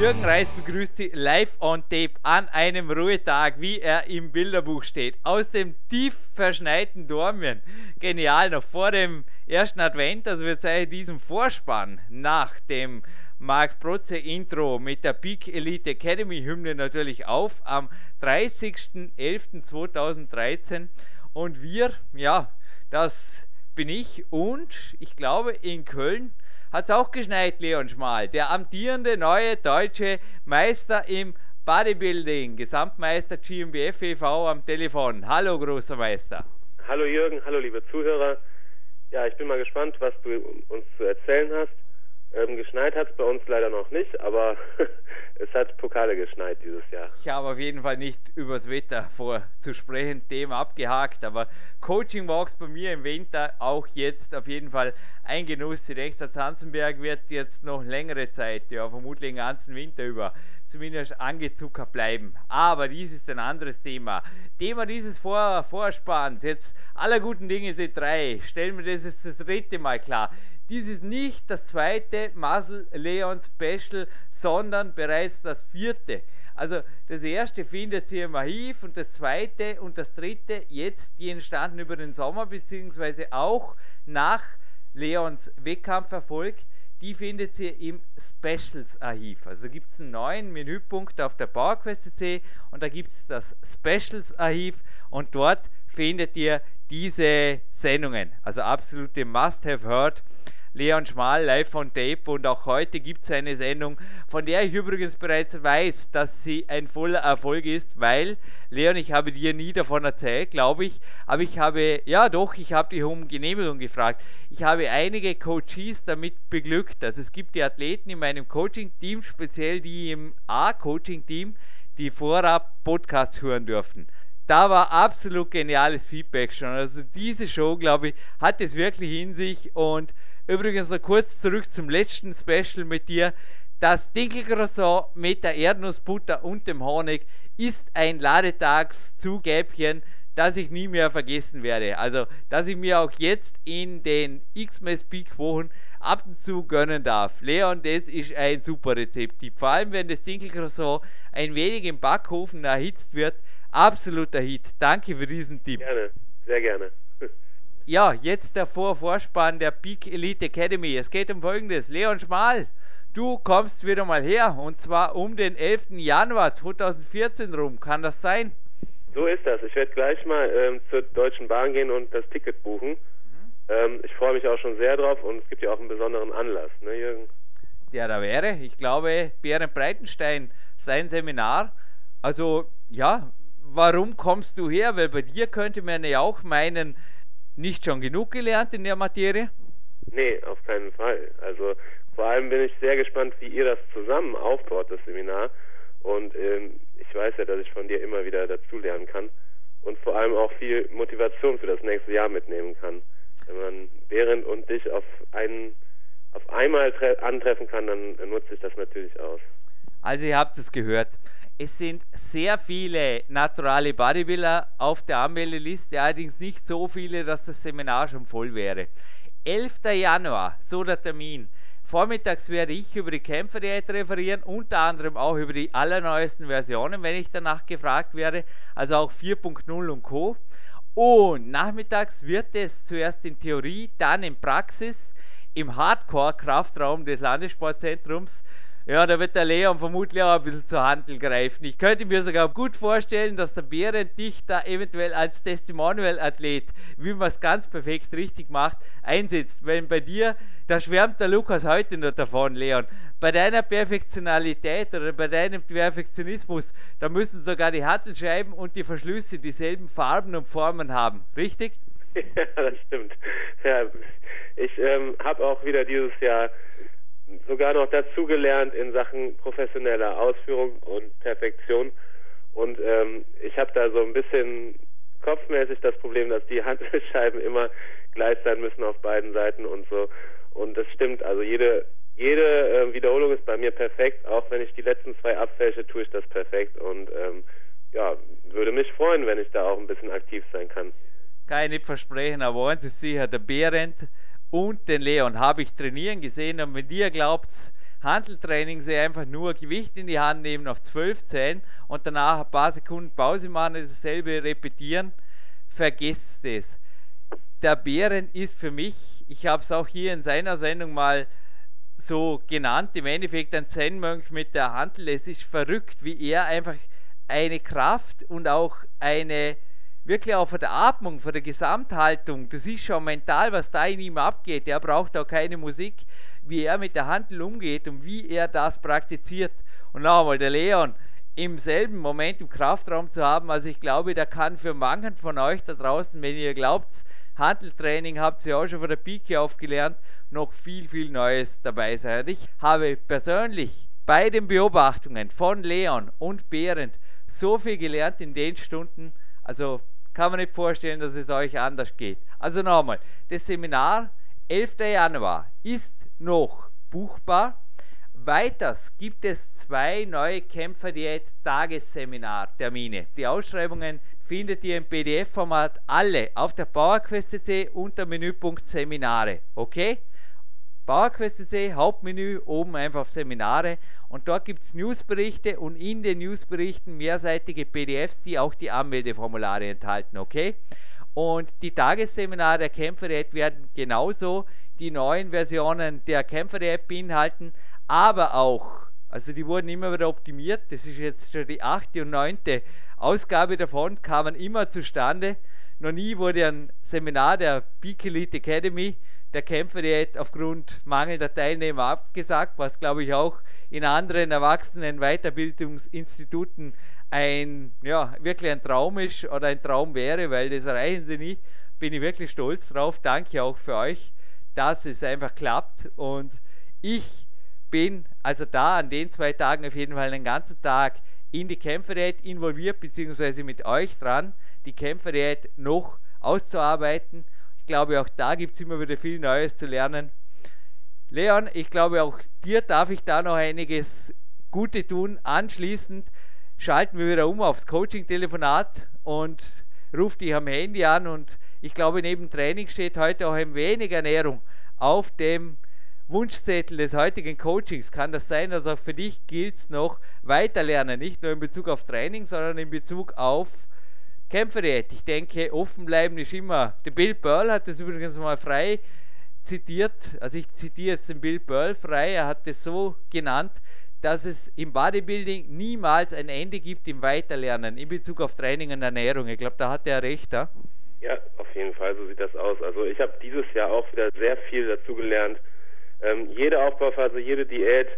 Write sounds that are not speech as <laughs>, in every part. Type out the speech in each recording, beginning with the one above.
Jürgen Reis begrüßt Sie live on tape an einem Ruhetag, wie er im Bilderbuch steht, aus dem tief verschneiten Dormien. Genial, noch vor dem ersten Advent, also wir zeigen diesen Vorspann nach dem Marc Protze Intro mit der Peak Elite Academy Hymne natürlich auf am 30.11.2013 und wir, ja, das bin ich und ich glaube in Köln hat es auch geschneit, Leon Schmal, der amtierende neue deutsche Meister im Bodybuilding, Gesamtmeister GmbF e.V. am Telefon. Hallo, großer Meister. Hallo Jürgen, hallo liebe Zuhörer. Ja, ich bin mal gespannt, was du uns zu erzählen hast. Ähm, geschneit hat es bei uns leider noch nicht, aber <laughs> es hat Pokale geschneit dieses Jahr. Ich habe auf jeden Fall nicht übers Wetter vorzusprechen, Thema abgehakt, aber Coaching Walks bei mir im Winter auch jetzt auf jeden Fall ein Genuss. Denke, der Zanzenberg wird jetzt noch längere Zeit, ja vermutlich den ganzen Winter über, zumindest angezuckert bleiben. Aber dies ist ein anderes Thema. Thema dieses Vor Vorspanns, jetzt aller guten Dinge sind drei. Stellen wir das jetzt das dritte Mal klar. Dies ist nicht das zweite Muscle Leon Special, sondern bereits das vierte. Also das erste findet ihr im Archiv und das zweite und das dritte jetzt, die entstanden über den Sommer, beziehungsweise auch nach Leons Wettkampferfolg, die findet ihr im Specials Archiv. Also gibt es einen neuen Menüpunkt auf der PowerQuest.c und da gibt es das Specials Archiv und dort findet ihr diese Sendungen. Also absolute Must-Have-Heard. Leon Schmal live von Tape und auch heute gibt es eine Sendung, von der ich übrigens bereits weiß, dass sie ein voller Erfolg ist, weil, Leon, ich habe dir nie davon erzählt, glaube ich, aber ich habe, ja doch, ich habe dich um Genehmigung gefragt. Ich habe einige Coaches damit beglückt. Also es gibt die Athleten in meinem Coaching-Team, speziell die im A-Coaching-Team, die vorab Podcasts hören dürfen da war absolut geniales Feedback schon. Also diese Show, glaube ich, hat es wirklich in sich und Übrigens noch kurz zurück zum letzten Special mit dir. Das Dinkelcroissant mit der Erdnussbutter und dem Honig ist ein Ladetagszugäbchen, das ich nie mehr vergessen werde. Also, dass ich mir auch jetzt in den X-Mess Peak Wochen ab und zu gönnen darf. Leon, das ist ein super Rezept. Vor allem, wenn das Dinkelcroissant ein wenig im Backofen erhitzt wird. Absoluter Hit. Danke für diesen Tipp. Gerne, sehr gerne. Ja, jetzt der Vor Vorspann der Peak Elite Academy. Es geht um folgendes. Leon Schmal, du kommst wieder mal her und zwar um den 11. Januar 2014 rum. Kann das sein? So ist das. Ich werde gleich mal ähm, zur Deutschen Bahn gehen und das Ticket buchen. Mhm. Ähm, ich freue mich auch schon sehr drauf und es gibt ja auch einen besonderen Anlass, ne, Jürgen? Ja, da wäre, ich glaube, Bären Breitenstein, sein Seminar. Also, ja, warum kommst du her? Weil bei dir könnte man ja auch meinen, nicht schon genug gelernt in der Materie? Nee, auf keinen Fall. Also vor allem bin ich sehr gespannt, wie ihr das zusammen aufbaut, das Seminar. Und ähm, ich weiß ja, dass ich von dir immer wieder dazulernen kann und vor allem auch viel Motivation für das nächste Jahr mitnehmen kann. Wenn man Behrend und dich auf einen auf einmal antreffen kann, dann nutze ich das natürlich aus. Also ihr habt es gehört. Es sind sehr viele naturale Bodybuilder auf der Anmeldeliste, allerdings nicht so viele, dass das Seminar schon voll wäre. 11. Januar, so der Termin. Vormittags werde ich über die Kämpferdiät referieren, unter anderem auch über die allerneuesten Versionen, wenn ich danach gefragt werde, also auch 4.0 und Co. Und nachmittags wird es zuerst in Theorie, dann in Praxis im Hardcore-Kraftraum des Landessportzentrums ja, da wird der Leon vermutlich auch ein bisschen zur Handel greifen. Ich könnte mir sogar gut vorstellen, dass der Behrendt dich da eventuell als Testimonial-Athlet, wie man es ganz perfekt richtig macht, einsetzt. Wenn bei dir, da schwärmt der Lukas heute noch davon, Leon, bei deiner Perfektionalität oder bei deinem Perfektionismus, da müssen sogar die Handelscheiben und die Verschlüsse dieselben Farben und Formen haben. Richtig? <laughs> Ja, das stimmt. Ja, ich ähm, habe auch wieder dieses Jahr sogar noch dazugelernt in Sachen professioneller Ausführung und Perfektion. Und ähm, ich habe da so ein bisschen kopfmäßig das Problem, dass die <laughs> Handscheiben immer gleich sein müssen auf beiden Seiten und so. Und das stimmt. Also jede jede äh, Wiederholung ist bei mir perfekt. Auch wenn ich die letzten zwei abfälsche, tue ich das perfekt. Und ähm, ja, würde mich freuen, wenn ich da auch ein bisschen aktiv sein kann. Nicht versprechen, aber eins ist sicher, der Behrendt und den Leon habe ich trainieren gesehen. Und wenn ihr glaubt, Handeltraining sie einfach nur Gewicht in die Hand nehmen auf 12 Zählen und danach ein paar Sekunden Pause machen und dasselbe repetieren, vergesst es. Der Bären ist für mich, ich habe es auch hier in seiner Sendung mal so genannt, im Endeffekt ein Zen-Mönch mit der Handel. Es ist verrückt, wie er einfach eine Kraft und auch eine wirklich auch von der Atmung, von der Gesamthaltung, du siehst schon mental, was da in ihm abgeht. Er braucht auch keine Musik, wie er mit der Handel umgeht und wie er das praktiziert. Und noch einmal, der Leon im selben Moment im Kraftraum zu haben, also ich glaube, der kann für manchen von euch da draußen, wenn ihr glaubt, Handeltraining habt ihr auch schon von der Pike aufgelernt, noch viel, viel Neues dabei sein. Ich habe persönlich bei den Beobachtungen von Leon und Behrend so viel gelernt in den Stunden, also kann man nicht vorstellen, dass es euch anders geht. Also nochmal, das Seminar 11. Januar ist noch buchbar. Weiters gibt es zwei neue Kämpferdiät-Tagesseminar-Termine. Die Ausschreibungen findet ihr im PDF-Format alle auf der PowerQuest.cc unter Menüpunkt Seminare. Okay? PowerQuest.cc, Hauptmenü, oben einfach auf Seminare und dort gibt es Newsberichte und in den Newsberichten mehrseitige PDFs, die auch die Anmeldeformulare enthalten. Okay? Und die Tagesseminare der Kämpfer-App werden genauso die neuen Versionen der Kämpfer-App beinhalten, aber auch, also die wurden immer wieder optimiert, das ist jetzt schon die achte und neunte Ausgabe davon, kamen immer zustande. Noch nie wurde ein Seminar der Peak Elite Academy der Kämpferdiät aufgrund mangelnder Teilnehmer abgesagt, was glaube ich auch in anderen Erwachsenen Weiterbildungsinstituten ein, ja, wirklich ein Traum ist oder ein Traum wäre, weil das erreichen sie nicht. Bin ich wirklich stolz drauf. Danke auch für euch, dass es einfach klappt. Und ich bin also da an den zwei Tagen auf jeden Fall den ganzen Tag in die Kämpferdiät involviert, beziehungsweise mit euch dran, die Kämpferdiät noch auszuarbeiten. Ich glaube, auch da gibt es immer wieder viel Neues zu lernen. Leon, ich glaube, auch dir darf ich da noch einiges Gute tun. Anschließend schalten wir wieder um aufs Coaching-Telefonat und ruft dich am Handy an. Und ich glaube, neben Training steht heute auch ein wenig Ernährung auf dem Wunschzettel des heutigen Coachings. Kann das sein, dass auch für dich gilt es noch weiterlernen, nicht nur in Bezug auf Training, sondern in Bezug auf Kämpferdiät. Ich denke, offen bleiben ist immer. Der Bill Pearl hat das übrigens mal frei zitiert, also ich zitiere jetzt den Bill Pearl frei, er hat es so genannt, dass es im Bodybuilding niemals ein Ende gibt im Weiterlernen in Bezug auf Training und Ernährung. Ich glaube, da hat er recht. Ja? ja, auf jeden Fall, so sieht das aus. Also ich habe dieses Jahr auch wieder sehr viel dazu gelernt. Ähm, jede Aufbauphase, jede Diät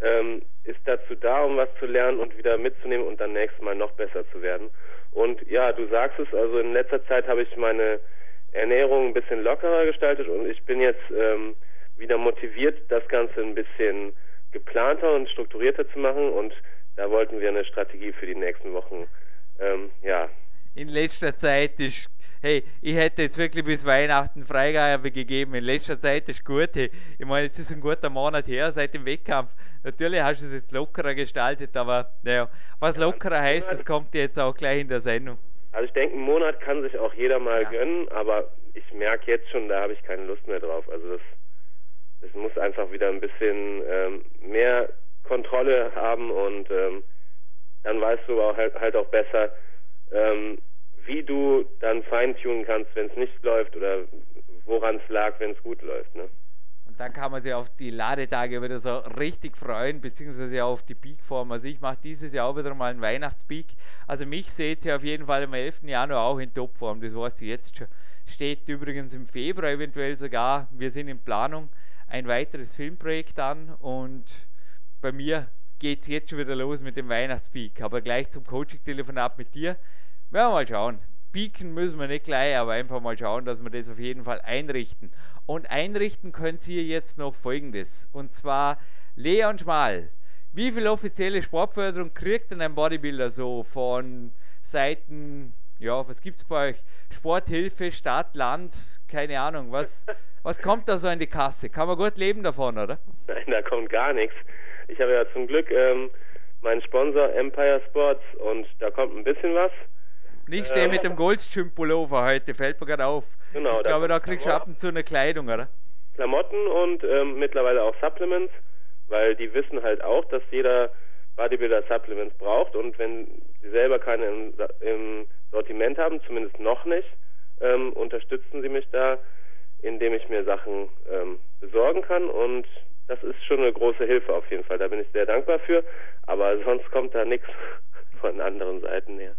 ähm, ist dazu da, um was zu lernen und wieder mitzunehmen und dann nächstes Mal noch besser zu werden. Und ja, du sagst es, also in letzter Zeit habe ich meine Ernährung ein bisschen lockerer gestaltet und ich bin jetzt ähm, wieder motiviert, das Ganze ein bisschen geplanter und strukturierter zu machen und da wollten wir eine Strategie für die nächsten Wochen, ähm, ja. In letzter Zeit ist, hey, ich hätte jetzt wirklich bis Weihnachten Freigabe gegeben, in letzter Zeit ist gut, hey, ich meine, jetzt ist ein guter Monat her seit dem Wettkampf, natürlich hast du es jetzt lockerer gestaltet, aber naja, was lockerer heißt, das kommt jetzt auch gleich in der Sendung. Also ich denke, einen Monat kann sich auch jeder mal ja. gönnen, aber ich merke jetzt schon, da habe ich keine Lust mehr drauf. Also das, das muss einfach wieder ein bisschen ähm, mehr Kontrolle haben und ähm, dann weißt du auch halt, halt auch besser, ähm, wie du dann feintunen kannst, wenn es nicht läuft oder woran es lag, wenn es gut läuft. Ne? dann kann man sich auf die Ladetage wieder so richtig freuen, beziehungsweise auf die Peakform. Also ich mache dieses Jahr auch wieder mal einen Weihnachtspeak. Also mich seht ihr auf jeden Fall am 11. Januar auch in Topform. Das weißt du jetzt schon. Steht übrigens im Februar eventuell sogar. Wir sind in Planung ein weiteres Filmprojekt an und bei mir geht es jetzt schon wieder los mit dem Weihnachtspeak. Aber gleich zum Coaching-Telefonat mit dir. Werden wir mal schauen pieken müssen wir nicht gleich, aber einfach mal schauen, dass wir das auf jeden Fall einrichten. Und einrichten könnt ihr jetzt noch folgendes. Und zwar Leon Schmal. Wie viel offizielle Sportförderung kriegt denn ein Bodybuilder so von Seiten ja, was gibt es bei euch? Sporthilfe, Stadt, Land, keine Ahnung. Was, <laughs> was kommt da so in die Kasse? Kann man gut leben davon, oder? Nein, da kommt gar nichts. Ich habe ja zum Glück ähm, meinen Sponsor Empire Sports und da kommt ein bisschen was. Nicht stehen ähm, mit dem Goldstream-Pullover heute, fällt mir gerade auf. Genau, ich glaube, da kriegst du ab und zu eine Kleidung, oder? Klamotten und ähm, mittlerweile auch Supplements, weil die wissen halt auch, dass jeder Bodybuilder Supplements braucht und wenn sie selber keine im, im Sortiment haben, zumindest noch nicht, ähm, unterstützen sie mich da, indem ich mir Sachen ähm, besorgen kann und das ist schon eine große Hilfe auf jeden Fall. Da bin ich sehr dankbar für, aber sonst kommt da nichts <laughs> von anderen Seiten her.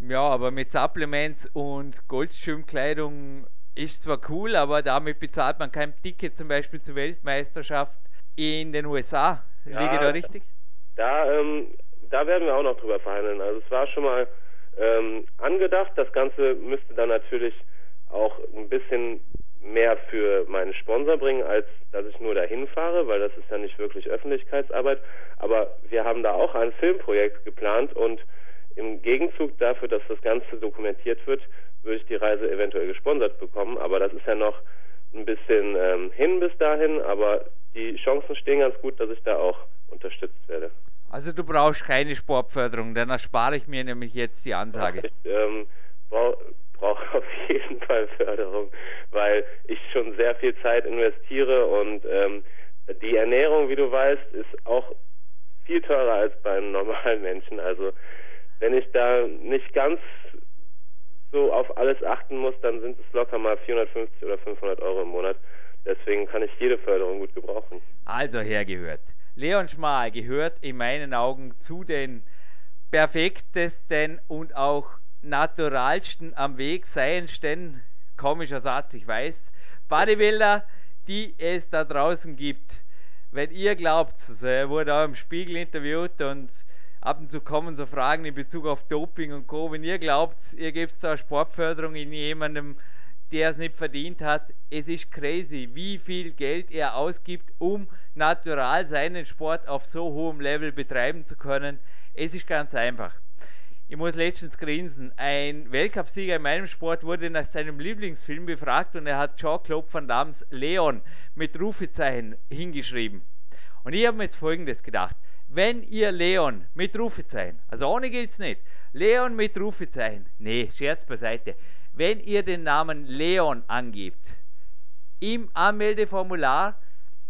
Ja, aber mit Supplements und Goldschirmkleidung ist zwar cool, aber damit bezahlt man kein Ticket zum Beispiel zur Weltmeisterschaft in den USA. Ja, Liege da richtig? Da, ähm, da werden wir auch noch drüber verhandeln. Also es war schon mal ähm, angedacht. Das Ganze müsste dann natürlich auch ein bisschen mehr für meinen Sponsor bringen, als dass ich nur dahin fahre, weil das ist ja nicht wirklich Öffentlichkeitsarbeit. Aber wir haben da auch ein Filmprojekt geplant und im Gegenzug dafür, dass das Ganze dokumentiert wird, würde ich die Reise eventuell gesponsert bekommen. Aber das ist ja noch ein bisschen ähm, hin bis dahin. Aber die Chancen stehen ganz gut, dass ich da auch unterstützt werde. Also du brauchst keine Sportförderung, dann erspare ich mir nämlich jetzt die Ansage. Ich ähm, brauche brauch <laughs> auf jeden Fall Förderung, weil ich schon sehr viel Zeit investiere und ähm, die Ernährung, wie du weißt, ist auch viel teurer als bei einem normalen Menschen. Also wenn ich da nicht ganz so auf alles achten muss, dann sind es locker mal 450 oder 500 Euro im Monat. Deswegen kann ich jede Förderung gut gebrauchen. Also hergehört. Leon Schmal gehört in meinen Augen zu den perfektesten und auch naturalsten am Weg seiensten, komischer Satz, ich weiß, Bodybuilder, die es da draußen gibt. Wenn ihr glaubt, er wurde auch im Spiegel interviewt und ab und zu kommen so Fragen in Bezug auf Doping und Co. Wenn ihr glaubt, ihr gebt da Sportförderung in jemandem, der es nicht verdient hat. Es ist crazy, wie viel Geld er ausgibt, um natural seinen Sport auf so hohem Level betreiben zu können. Es ist ganz einfach. Ich muss letztens grinsen. Ein Weltcupsieger in meinem Sport wurde nach seinem Lieblingsfilm befragt und er hat Jean-Claude Van Damme's Leon mit Rufezeichen hingeschrieben. Und ich habe mir jetzt folgendes gedacht. Wenn ihr Leon mit Rufezeichen, also ohne gilt es nicht, Leon mit Rufezeichen, nee, Scherz beiseite, wenn ihr den Namen Leon angebt, im Anmeldeformular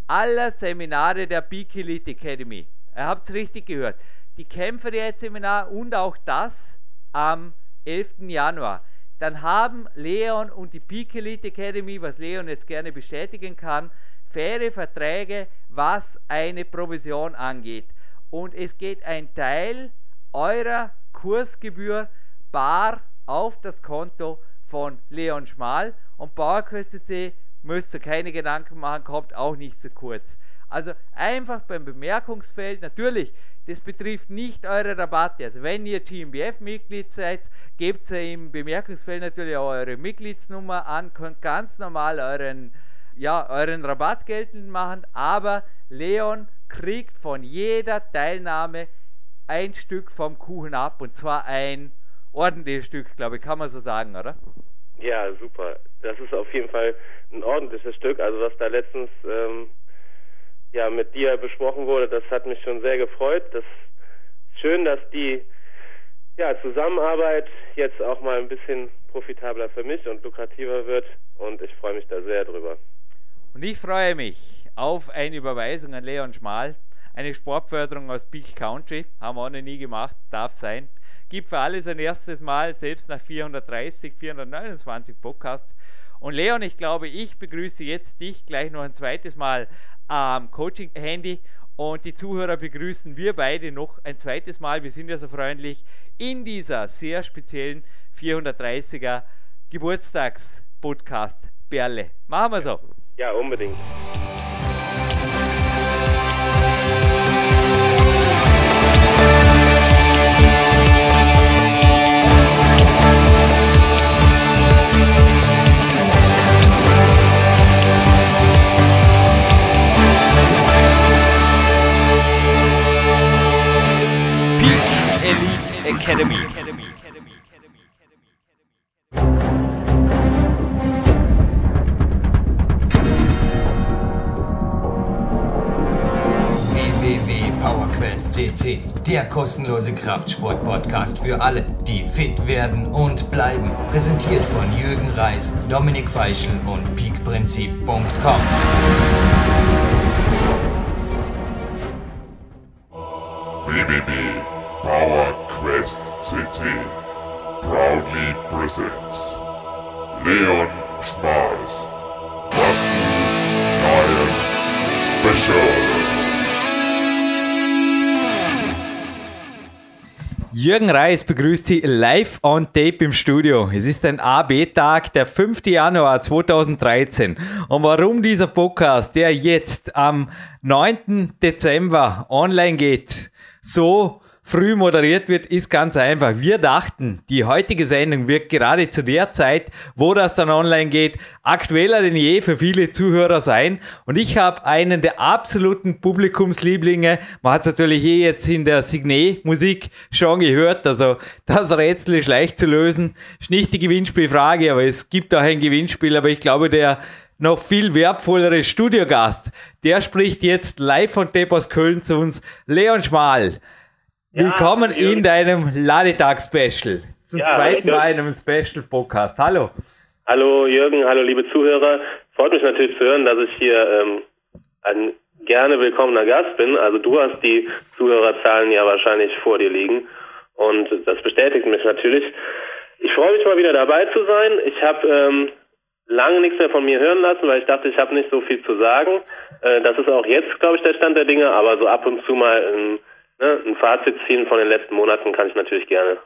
aller Seminare der Peak Elite Academy, ihr habt es richtig gehört, die Kämpferdiät-Seminar und auch das am 11. Januar, dann haben Leon und die Peak Elite Academy, was Leon jetzt gerne bestätigen kann, faire Verträge, was eine Provision angeht. Und es geht ein Teil eurer Kursgebühr bar auf das Konto von Leon Schmal und PowerQuest.cc müsst ihr keine Gedanken machen, kommt auch nicht zu kurz. Also einfach beim Bemerkungsfeld, natürlich, das betrifft nicht eure Rabatte. Also wenn ihr GmbF-Mitglied seid, gebt ihr im Bemerkungsfeld natürlich auch eure Mitgliedsnummer an, könnt ganz normal euren, ja, euren Rabatt geltend machen, aber Leon kriegt von jeder Teilnahme ein Stück vom Kuchen ab und zwar ein ordentliches Stück, glaube ich, kann man so sagen, oder? Ja, super. Das ist auf jeden Fall ein ordentliches Stück. Also was da letztens ähm, ja mit dir besprochen wurde, das hat mich schon sehr gefreut. Das ist schön, dass die ja, Zusammenarbeit jetzt auch mal ein bisschen profitabler für mich und lukrativer wird und ich freue mich da sehr drüber. Und ich freue mich auf eine Überweisung an Leon Schmal, eine Sportförderung aus Peak Country, haben wir auch noch nie gemacht, darf sein gibt für alles ein erstes Mal, selbst nach 430, 429 Podcasts. Und Leon, ich glaube, ich begrüße jetzt dich gleich noch ein zweites Mal am Coaching-Handy und die Zuhörer begrüßen wir beide noch ein zweites Mal. Wir sind ja so freundlich in dieser sehr speziellen 430er Geburtstags-Podcast Perle. Machen wir so. Ja, unbedingt. Elite academy. PowerQuest CC, der kostenlose Kraftsport-Podcast für alle, die fit werden und bleiben. Präsentiert von Jürgen Reis, Dominik Feischl und peakprinzip.com. www.powerquest.cc proudly presents Leon Schmals Muscle Lion Special. Jürgen Reis begrüßt Sie live on tape im Studio. Es ist ein AB-Tag, der 5. Januar 2013. Und warum dieser Podcast, der jetzt am 9. Dezember online geht, so früh moderiert wird, ist ganz einfach. Wir dachten, die heutige Sendung wird gerade zu der Zeit, wo das dann online geht, aktueller denn je für viele Zuhörer sein. Und ich habe einen der absoluten Publikumslieblinge. Man hat es natürlich eh jetzt in der Signet-Musik schon gehört. Also das Rätsel ist leicht zu lösen. Ist nicht die Gewinnspielfrage, aber es gibt auch ein Gewinnspiel. Aber ich glaube, der noch viel wertvollere Studiogast, der spricht jetzt live von Tape aus Köln zu uns. Leon Schmal. Willkommen ja, in deinem Ladetag-Special. Zum ja, zweiten Mal in einem Special-Podcast. Hallo. Hallo Jürgen, hallo liebe Zuhörer. Freut mich natürlich zu hören, dass ich hier ähm, ein gerne willkommener Gast bin. Also du hast die Zuhörerzahlen ja wahrscheinlich vor dir liegen und das bestätigt mich natürlich. Ich freue mich mal wieder dabei zu sein. Ich habe ähm, lange nichts mehr von mir hören lassen, weil ich dachte, ich habe nicht so viel zu sagen. Äh, das ist auch jetzt, glaube ich, der Stand der Dinge, aber so ab und zu mal ein ne, ein Fazit ziehen von den letzten Monaten kann ich natürlich gerne.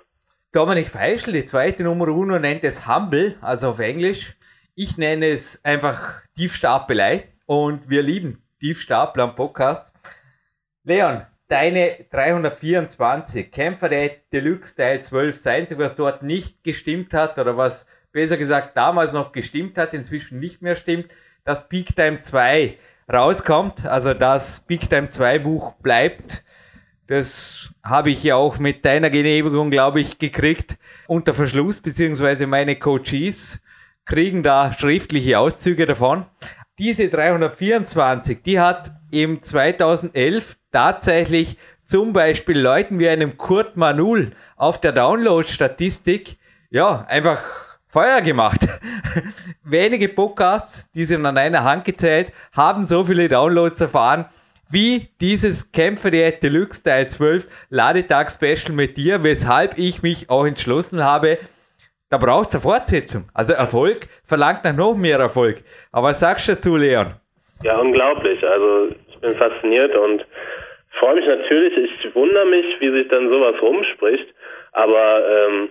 Dominik Feischl, die zweite Nummer uno, nennt es Humble, also auf Englisch. Ich nenne es einfach Tiefstapelei und wir lieben Tiefstapel am Podcast. Leon, deine 324 Kämpfer der Deluxe Teil 12, das Einzige, was dort nicht gestimmt hat oder was besser gesagt damals noch gestimmt hat, inzwischen nicht mehr stimmt, dass Peak Time 2 rauskommt, also das Peak Time 2 Buch bleibt das habe ich ja auch mit deiner Genehmigung, glaube ich, gekriegt unter Verschluss, beziehungsweise meine Coaches kriegen da schriftliche Auszüge davon. Diese 324, die hat im 2011 tatsächlich zum Beispiel Leuten wie einem Kurt Manul auf der Download-Statistik, ja, einfach Feuer gemacht. <laughs> Wenige Podcasts, die sind an einer Hand gezählt, haben so viele Downloads erfahren wie dieses Kämpfer der Deluxe Teil 12 Ladetag Special mit dir, weshalb ich mich auch entschlossen habe, da braucht es eine Fortsetzung. Also Erfolg verlangt nach noch mehr Erfolg. Aber was sagst du dazu, Leon? Ja, unglaublich. Also ich bin fasziniert und freue mich natürlich. Ich wundere mich, wie sich dann sowas rumspricht. Aber ähm,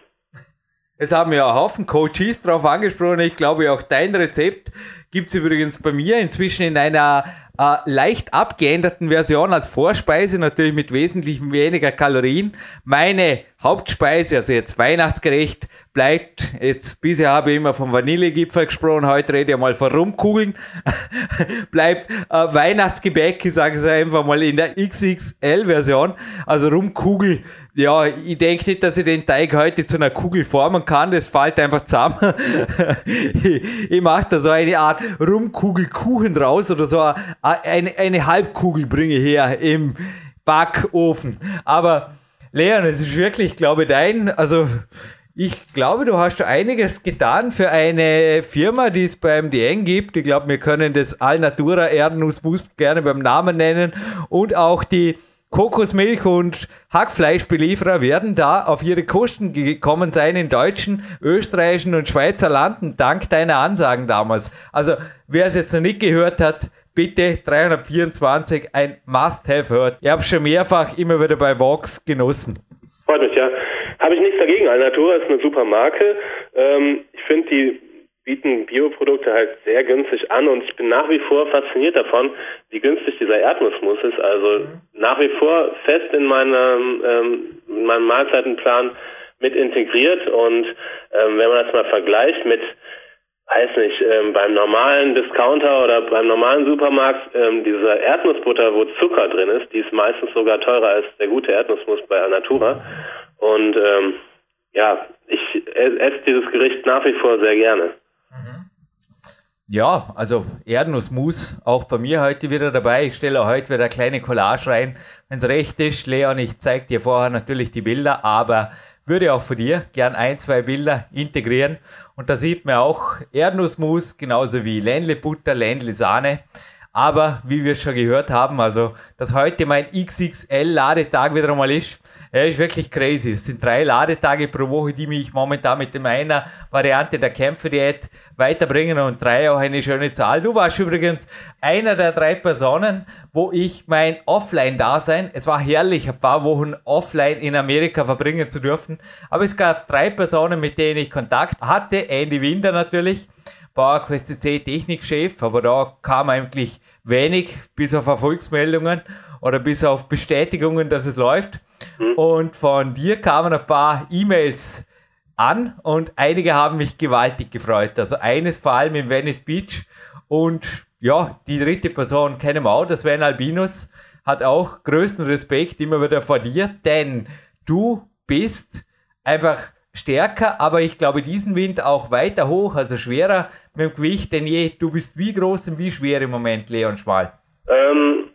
es haben ja Haufen Coaches drauf angesprochen. Ich glaube auch dein Rezept gibt es übrigens bei mir inzwischen in einer äh, leicht abgeänderten Version als Vorspeise, natürlich mit wesentlich weniger Kalorien. Meine Hauptspeise, also jetzt Weihnachtsgerecht, bleibt, jetzt bisher habe ich immer vom Vanillegipfel gesprochen, heute rede ich mal von Rumkugeln, <laughs> bleibt äh, Weihnachtsgebäck, ich sage es einfach mal in der XXL-Version, also Rumkugel ja, ich denke nicht, dass ich den Teig heute zu einer Kugel formen kann. Das fällt einfach zusammen. <laughs> ich, ich mache da so eine Art Rumkugelkuchen draus oder so eine, eine Halbkugel bringe ich her im Backofen. Aber Leon, es ist wirklich, glaube ich, dein, also ich glaube, du hast einiges getan für eine Firma, die es beim DN gibt. Ich glaube, wir können das Alnatura Erdnussmus gerne beim Namen nennen und auch die Kokosmilch und Hackfleischbelieferer werden da auf ihre Kosten gekommen sein in deutschen, österreichischen und Schweizer Landen, dank deiner Ansagen damals. Also, wer es jetzt noch nicht gehört hat, bitte 324 ein Must-Have hört. Ich habe schon mehrfach immer wieder bei Vox genossen. Freut mich, ja. Habe ich nichts dagegen. Alnatura ist eine super Marke. Ähm, ich finde die bieten Bioprodukte halt sehr günstig an und ich bin nach wie vor fasziniert davon, wie günstig dieser Erdnussmus ist. Also mhm. nach wie vor fest in meinem, ähm, in meinem Mahlzeitenplan mit integriert und ähm, wenn man das mal vergleicht mit weiß nicht, ähm, beim normalen Discounter oder beim normalen Supermarkt, ähm, diese Erdnussbutter, wo Zucker drin ist, die ist meistens sogar teurer als der gute Erdnussmus bei Alnatura. Und ähm, ja, ich esse dieses Gericht nach wie vor sehr gerne. Ja, also Erdnussmus auch bei mir heute wieder dabei. Ich stelle heute wieder eine kleine Collage rein. Wenn es recht ist, Leon, ich zeige dir vorher natürlich die Bilder, aber würde auch von dir gern ein, zwei Bilder integrieren. Und da sieht man auch Erdnussmus, genauso wie Ländle Butter, Ländle Sahne. Aber wie wir schon gehört haben, also dass heute mein XXL Ladetag wieder einmal ist, er ist wirklich crazy. Es sind drei Ladetage pro Woche, die mich momentan mit meiner Variante der Kämpferdiät weiterbringen und drei auch eine schöne Zahl. Du warst übrigens einer der drei Personen, wo ich mein Offline-Dasein, es war herrlich, ein paar Wochen offline in Amerika verbringen zu dürfen, aber es gab drei Personen, mit denen ich Kontakt hatte. Andy Winder natürlich, PowerQuest C Technikchef, aber da kam eigentlich wenig, bis auf Erfolgsmeldungen oder bis auf Bestätigungen, dass es läuft. Mhm. Und von dir kamen ein paar E-Mails an und einige haben mich gewaltig gefreut. Also eines vor allem in Venice Beach und ja, die dritte Person kennen wir auch, das Sven Albinus, hat auch größten Respekt immer wieder vor dir, denn du bist einfach stärker, aber ich glaube diesen Wind auch weiter hoch, also schwerer mit dem Gewicht denn je. Du bist wie groß und wie schwer im Moment, Leon Schmal? Ähm,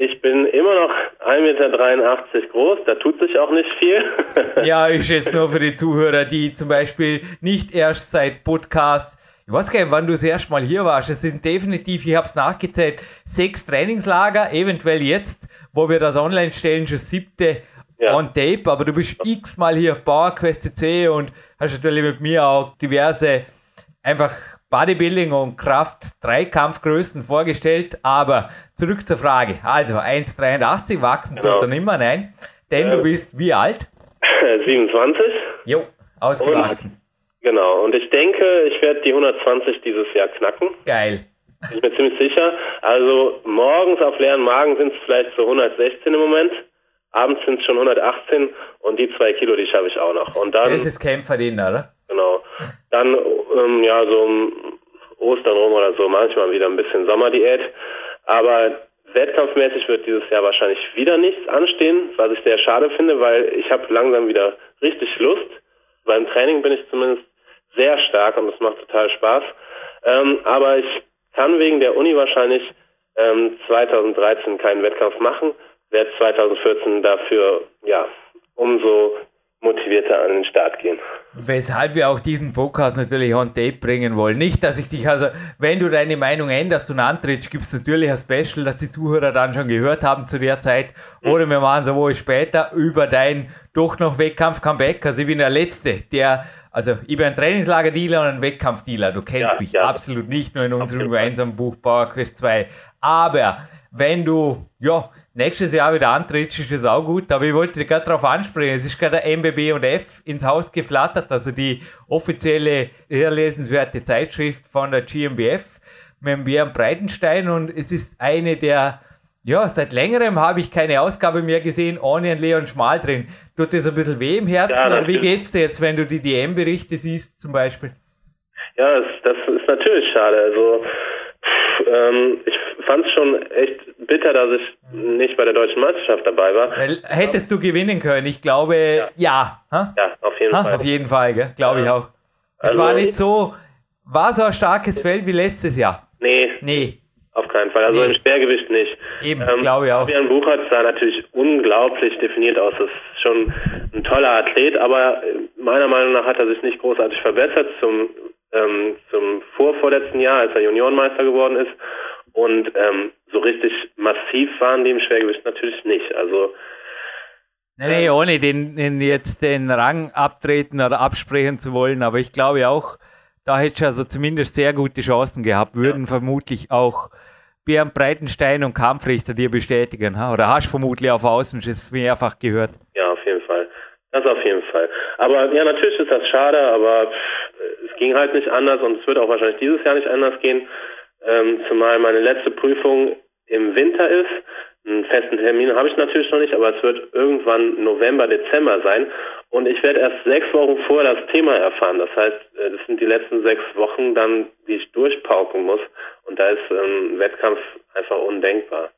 ich bin immer noch 1,83 Meter groß, da tut sich auch nicht viel. <laughs> ja, ich schätze nur für die Zuhörer, die zum Beispiel nicht erst seit Podcast, ich weiß gar nicht, wann du das erste Mal hier warst. Es sind definitiv, ich habe es nachgezählt, sechs Trainingslager, eventuell jetzt, wo wir das online stellen, schon siebte ja. on tape, aber du bist x-mal hier auf PowerQuest CC und hast natürlich mit mir auch diverse einfach Bodybuilding und Kraft Dreikampfgrößen vorgestellt, aber zurück zur Frage. Also 1,83 wachsen genau. tut er nimmer, nein. Denn äh, du bist wie alt? <laughs> 27. Jo, ausgewachsen. Und, genau, und ich denke, ich werde die 120 dieses Jahr knacken. Geil. Ich bin ziemlich sicher. Also morgens auf leeren Magen sind es vielleicht so 116 im Moment. Abends sind es schon 118 und die zwei Kilo, die schaffe ich auch noch. Und dann, das ist Kämpferdiener, oder? Genau. Dann, ähm, ja, so um Ostern rum oder so, manchmal wieder ein bisschen Sommerdiät. Aber wettkampfmäßig wird dieses Jahr wahrscheinlich wieder nichts anstehen, was ich sehr schade finde, weil ich habe langsam wieder richtig Lust. Beim Training bin ich zumindest sehr stark und es macht total Spaß. Ähm, aber ich kann wegen der Uni wahrscheinlich ähm, 2013 keinen Wettkampf machen, werde 2014 dafür ja umso motivierter an den Start gehen. Weshalb wir auch diesen Podcast natürlich on tape bringen wollen. Nicht, dass ich dich, also wenn du deine Meinung änderst und antrittst, gibt es natürlich ein Special, das die Zuhörer dann schon gehört haben zu der Zeit. Mhm. Oder wir machen sowohl später über dein doch noch Wettkampf-Comeback. Also ich bin der Letzte, der, also ich bin ein Trainingslager-Dealer und ein Wettkampf-Dealer. Du kennst ja, mich ja. absolut nicht nur in unserem gemeinsamen Buch Power Quest 2. Aber wenn du, ja, nächstes Jahr wieder antrittst, ist es auch gut. Aber ich wollte dich gerade darauf ansprechen. Es ist gerade der MBB und F ins Haus geflattert, also die offizielle, sehr lesenswerte Zeitschrift von der GmbF mit dem Björn Breitenstein. Und es ist eine der, ja, seit längerem habe ich keine Ausgabe mehr gesehen, ohne einen Leon Schmal drin. Tut das ein bisschen weh im Herzen? Ja, wie geht's dir jetzt, wenn du die DM-Berichte siehst, zum Beispiel? Ja, das, das ist natürlich schade. Also, ähm, ich fand es schon echt bitter, dass ich nicht bei der deutschen Meisterschaft dabei war. Weil, hättest du gewinnen können? Ich glaube, ja. Ja, ha? ja auf jeden ha? Fall. Auf jeden Fall, glaube ja. ich auch. Es also, war nicht so, war so ein starkes Feld wie letztes Jahr. Nee. Nee. Auf keinen Fall. Also nee. im Schwergewicht nicht. Eben, ähm, glaube ich auch. Fabian Buchert sah natürlich unglaublich definiert aus. Das ist schon ein toller Athlet, aber meiner Meinung nach hat er sich nicht großartig verbessert zum, ähm, zum vorvorletzten Jahr, als er Juniorenmeister geworden ist. Und ähm, so richtig massiv waren die im Schwergewicht natürlich nicht. Also Nee, nee, ähm, ohne den, den, jetzt den Rang abtreten oder absprechen zu wollen, aber ich glaube auch, da hätte ich also zumindest sehr gute Chancen gehabt, würden ja. vermutlich auch Björn Breitenstein und Kampfrichter dir bestätigen, ha? oder hast du vermutlich auf Außen schon mehrfach gehört? Ja, auf jeden Fall. Das auf jeden Fall. Aber ja, natürlich ist das schade, aber es ging halt nicht anders und es wird auch wahrscheinlich dieses Jahr nicht anders gehen ähm, zumal meine letzte Prüfung im Winter ist. Einen festen Termin habe ich natürlich noch nicht, aber es wird irgendwann November, Dezember sein. Und ich werde erst sechs Wochen vorher das Thema erfahren. Das heißt, äh, das sind die letzten sechs Wochen dann, die ich durchpauken muss. Und da ist ein ähm, Wettkampf einfach undenkbar.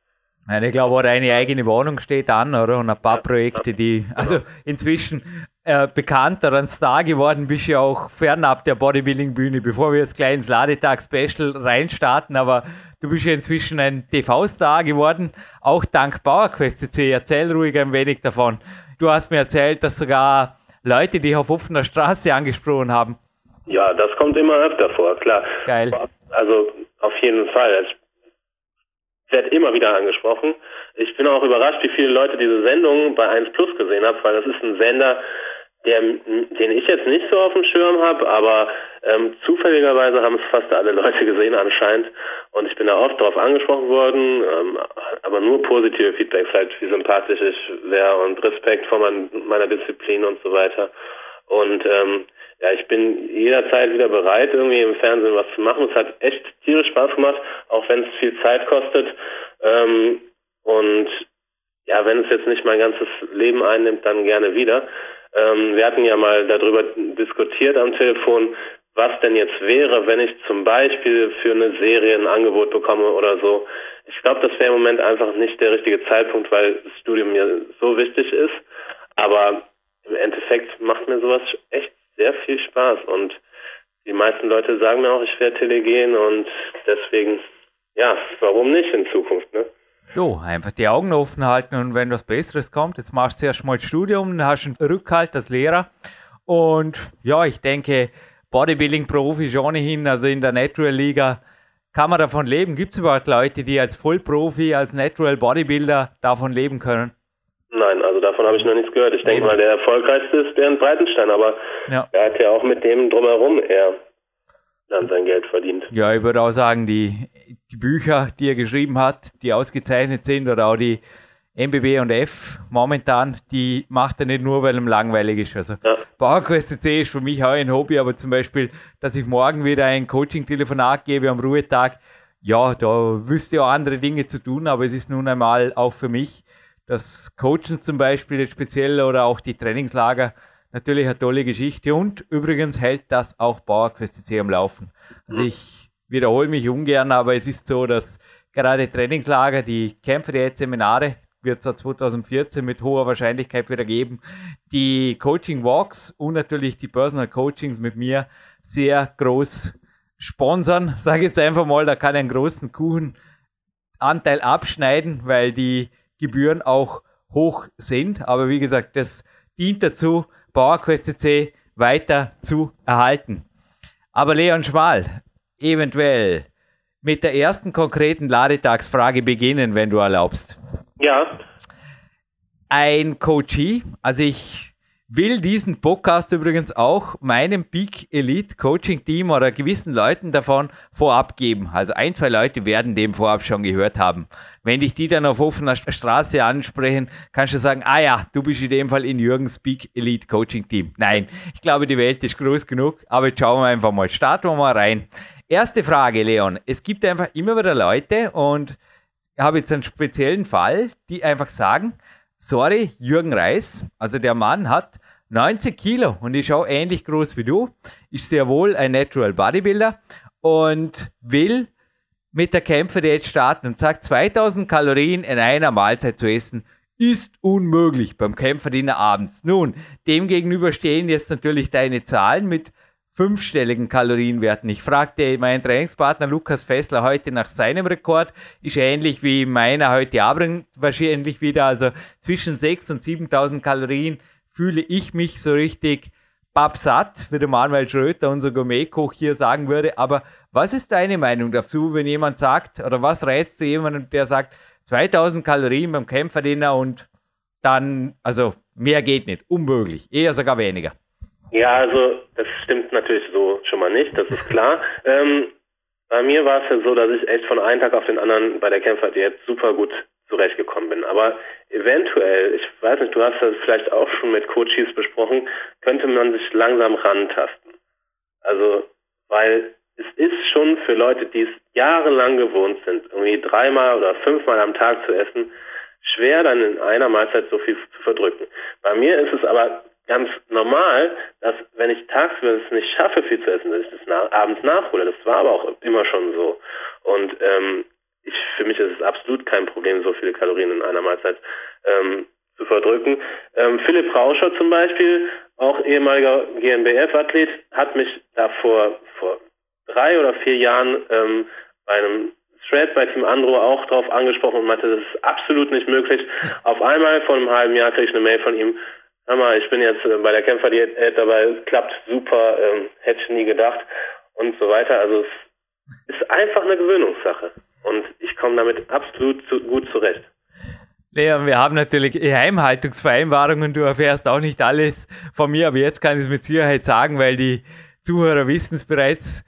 Ich glaube, auch deine eigene Wohnung steht an, oder? Und ein paar ja, Projekte, die, also inzwischen äh, bekannter, ein Star geworden bist ja auch fernab der Bodybuilding-Bühne, bevor wir jetzt gleich ins Ladetag-Special reinstarten, aber du bist ja inzwischen ein TV-Star geworden, auch dank PowerQuest CC. Erzähl ruhig ein wenig davon. Du hast mir erzählt, dass sogar Leute dich auf offener Straße angesprochen haben. Ja, das kommt immer öfter vor, klar. Geil. Also auf jeden Fall. Werde immer wieder angesprochen. Ich bin auch überrascht, wie viele Leute diese Sendung bei 1 Plus gesehen haben, weil das ist ein Sender, der, den ich jetzt nicht so auf dem Schirm habe, aber ähm, zufälligerweise haben es fast alle Leute gesehen anscheinend und ich bin da oft drauf angesprochen worden, ähm, aber nur positive Feedbacks halt, wie sympathisch ich wäre und Respekt vor mein, meiner Disziplin und so weiter. Und ähm, ja, ich bin jederzeit wieder bereit, irgendwie im Fernsehen was zu machen. Es hat echt tierisch Spaß gemacht, auch wenn es viel Zeit kostet. Ähm, und ja, wenn es jetzt nicht mein ganzes Leben einnimmt, dann gerne wieder. Ähm, wir hatten ja mal darüber diskutiert am Telefon, was denn jetzt wäre, wenn ich zum Beispiel für eine Serie ein Angebot bekomme oder so. Ich glaube, das wäre im Moment einfach nicht der richtige Zeitpunkt, weil das Studium mir so wichtig ist. Aber im Endeffekt macht mir sowas echt sehr viel Spaß und die meisten Leute sagen mir auch, ich werde telegen und deswegen, ja, warum nicht in Zukunft, ne? Jo, einfach die Augen offen halten und wenn was Besseres kommt, jetzt machst du erst mal das Studium, dann hast du einen Rückhalt als Lehrer. Und ja, ich denke, Bodybuilding-Profi ist ohnehin, also in der Natural Liga, kann man davon leben? Gibt es überhaupt Leute, die als Vollprofi, als Natural Bodybuilder davon leben können? Davon habe ich noch nichts gehört. Ich denke mal, der erfolgreichste ist Bernd Breitenstein, aber ja. er hat ja auch mit dem drumherum eher dann sein Geld verdient. Ja, ich würde auch sagen, die, die Bücher, die er geschrieben hat, die ausgezeichnet sind, oder auch die MBB und F momentan, die macht er nicht nur, weil ihm langweilig ist. Also ja. PowerQuest C ist für mich auch ein Hobby, aber zum Beispiel, dass ich morgen wieder ein Coaching-Telefonat gebe am Ruhetag, ja, da wüsste ich auch andere Dinge zu tun, aber es ist nun einmal auch für mich das Coachen zum Beispiel speziell oder auch die Trainingslager natürlich eine tolle Geschichte und übrigens hält das auch PowerQuest C am Laufen. Also ich wiederhole mich ungern, aber es ist so, dass gerade Trainingslager, die Kämpfe der Seminare wird es 2014 mit hoher Wahrscheinlichkeit wieder geben, die Coaching Walks und natürlich die Personal Coachings mit mir sehr groß sponsern. <laughs> Sage jetzt einfach mal, da kann ich einen großen Kuchenanteil abschneiden, weil die Gebühren auch hoch sind. Aber wie gesagt, das dient dazu, PowerQuest C weiter zu erhalten. Aber Leon Schmal, eventuell mit der ersten konkreten Ladetagsfrage beginnen, wenn du erlaubst. Ja. Ein Coachee, also ich will diesen Podcast übrigens auch meinem Big Elite Coaching Team oder gewissen Leuten davon vorab geben. Also ein, zwei Leute werden dem vorab schon gehört haben. Wenn dich die dann auf offener Straße ansprechen, kannst du sagen, ah ja, du bist in dem Fall in Jürgens Big Elite Coaching Team. Nein, ich glaube, die Welt ist groß genug, aber jetzt schauen wir einfach mal. Starten wir mal rein. Erste Frage, Leon. Es gibt einfach immer wieder Leute und ich habe jetzt einen speziellen Fall, die einfach sagen, sorry, Jürgen Reis, also der Mann hat 90 Kilo und ist auch ähnlich groß wie du, ist sehr wohl ein Natural Bodybuilder und will mit der Kämpfer jetzt starten und sagt, 2000 Kalorien in einer Mahlzeit zu essen, ist unmöglich beim Kämpferdiener abends. Nun, dem gegenüber stehen jetzt natürlich deine Zahlen mit fünfstelligen Kalorienwerten. Ich fragte meinen Trainingspartner Lukas Fessler heute nach seinem Rekord. Ist ähnlich wie meiner heute Abend wahrscheinlich wieder. Also zwischen 6.000 und 7.000 Kalorien fühle ich mich so richtig babsatt, wie der Manuel Schröter, unser Gourmetkoch hier sagen würde. Aber was ist deine Meinung dazu, wenn jemand sagt, oder was rätst du jemandem, der sagt, 2000 Kalorien beim Kämpferdiener und dann, also mehr geht nicht, unmöglich, eher sogar weniger. Ja, also das stimmt natürlich so schon mal nicht, das ist klar. <laughs> Ähm, bei mir war es ja so, dass ich echt von einem Tag auf den anderen bei der Kämpferdiät super gut zurechtgekommen bin. Aber eventuell, ich weiß nicht, du hast das vielleicht auch schon mit Coaches besprochen, könnte man sich langsam rantasten. Also, weil es ist schon für Leute, die es jahrelang gewohnt sind, irgendwie dreimal oder fünfmal am Tag zu essen, schwer dann in einer Mahlzeit so viel zu verdrücken. Bei mir ist es aber ganz normal, dass wenn ich tagsüber es nicht schaffe, viel zu essen, dass ich das nach, abends nachhole. Das war aber auch immer schon so. Und ähm, ich, für mich ist es absolut kein Problem, so viele Kalorien in einer Mahlzeit ähm, zu verdrücken. Ähm, Philipp Rauscher zum Beispiel, auch ehemaliger GNBF-Athlet, hat mich da vor, vor drei oder vier Jahren ähm, bei einem Thread bei Team Andro auch darauf angesprochen und meinte, das ist absolut nicht möglich. Auf einmal vor einem halben Jahr kriege ich eine Mail von ihm, hör mal, ich bin jetzt äh, bei der Kämpferdiät dabei, klappt super, ähm, hätte ich nie gedacht und so weiter. Also es ist einfach eine Gewöhnungssache und ich komme damit absolut zu, gut zurecht. Leon, wir haben natürlich Geheimhaltungsvereinbarungen, du erfährst auch nicht alles von mir, aber jetzt kann ich es mit Sicherheit sagen, weil die Zuhörer wissen es bereits.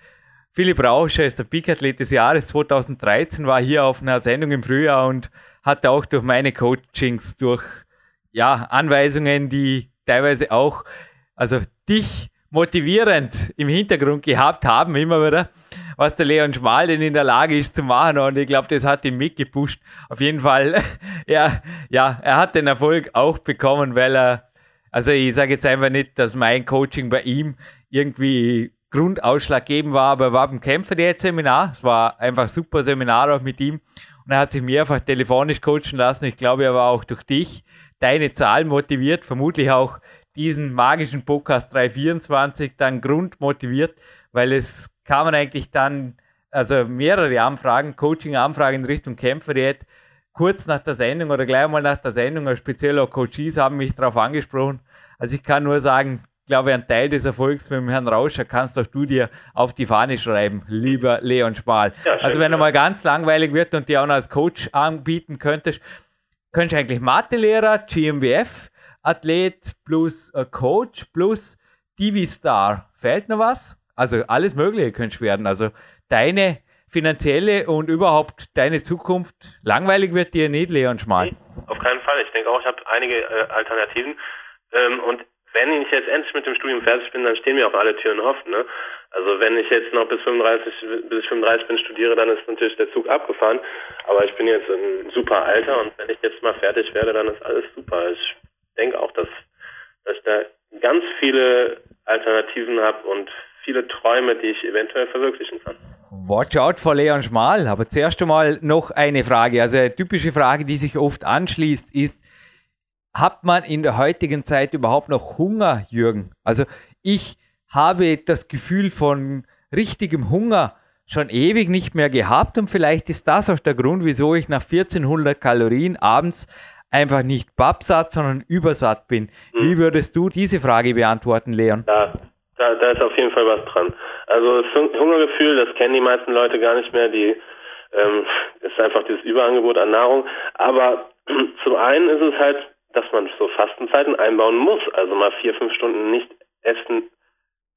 Philipp Rauscher ist der Peak-Athlet des Jahres 2013, war hier auf einer Sendung im Frühjahr und hatte auch durch meine Coachings, durch ja, Anweisungen, die teilweise auch, also dich motivierend im Hintergrund gehabt haben, immer wieder, was der Leon Schmal denn in der Lage ist zu machen und ich glaube, das hat ihn mitgepusht. Auf jeden Fall, ja, <laughs> ja, er hat den Erfolg auch bekommen, weil er, also ich sage jetzt einfach nicht, dass mein Coaching bei ihm irgendwie Grundausschlag geben war, aber er war beim Kämpfer der Seminar. Es war einfach ein super Seminar auch mit ihm. Und er hat sich mehrfach telefonisch coachen lassen. Ich glaube, er war auch durch dich, deine Zahlen motiviert, vermutlich auch diesen magischen Podcast 324 dann grundmotiviert, weil es kamen eigentlich dann also mehrere Anfragen, Coaching-Anfragen in Richtung Kämpferdiät. Kurz nach der Sendung oder gleich mal nach der Sendung, speziell auch Coaches haben mich darauf angesprochen. Also ich kann nur sagen, glaube, ein Teil des Erfolgs mit dem Herrn Rauscher kannst auch du dir auf die Fahne schreiben, lieber Leon Schmal. Ja, also wenn er mal ganz langweilig wird und dir auch noch als Coach anbieten könntest, könntest du eigentlich Mathelehrer, GmbF, Athlet plus äh, Coach plus TV-Star. Fällt noch was? Also alles Mögliche könntest du werden. Also deine finanzielle und überhaupt deine Zukunft langweilig wird dir nicht, Leon Schmal. Auf keinen Fall. Ich denke auch, ich habe einige äh, Alternativen. Ähm, und wenn ich jetzt endlich mit dem Studium fertig bin, dann stehen mir auch alle Türen offen. Ne? Also wenn ich jetzt noch bis 35, bis ich 35 bin studiere, dann ist natürlich der Zug abgefahren. Aber ich bin jetzt ein super Alter und wenn ich jetzt mal fertig werde, dann ist alles super. Ich denke auch, dass, dass ich da ganz viele Alternativen habe und viele Träume, die ich eventuell verwirklichen kann. Watch out vor Leon Schmal. Aber zuerst einmal noch eine Frage. Also eine typische Frage, die sich oft anschließt, ist, hat man in der heutigen Zeit überhaupt noch Hunger, Jürgen? Also ich habe das Gefühl von richtigem Hunger schon ewig nicht mehr gehabt und vielleicht ist das auch der Grund, wieso ich nach 1400 Kalorien abends einfach nicht pappsatt, sondern übersatt bin. Hm. Wie würdest du diese Frage beantworten, Leon? Ja, da, da ist auf jeden Fall was dran. Also das Hungergefühl, das kennen die meisten Leute gar nicht mehr. Die ähm, ist einfach dieses Überangebot an Nahrung. Aber <clears throat> zum einen ist es halt dass man so Fastenzeiten einbauen muss, also mal vier, fünf Stunden nicht essen,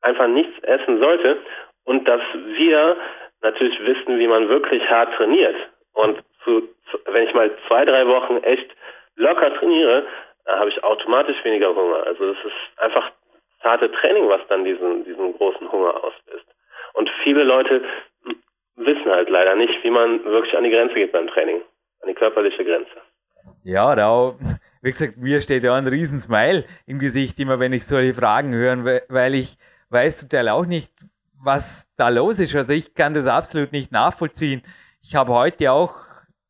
einfach nichts essen sollte und dass wir natürlich wissen, wie man wirklich hart trainiert. Und zu, wenn ich mal zwei, drei Wochen echt locker trainiere, habe ich automatisch weniger Hunger. Also es ist einfach harte Training, was dann diesen, diesen großen Hunger auslöst. Und viele Leute wissen halt leider nicht, wie man wirklich an die Grenze geht beim Training, an die körperliche Grenze. Ja, da wie gesagt, mir steht ja ein Riesensmile im Gesicht, immer wenn ich solche Fragen höre, weil ich weiß zum Teil auch nicht, was da los ist. Also ich kann das absolut nicht nachvollziehen. Ich habe heute auch,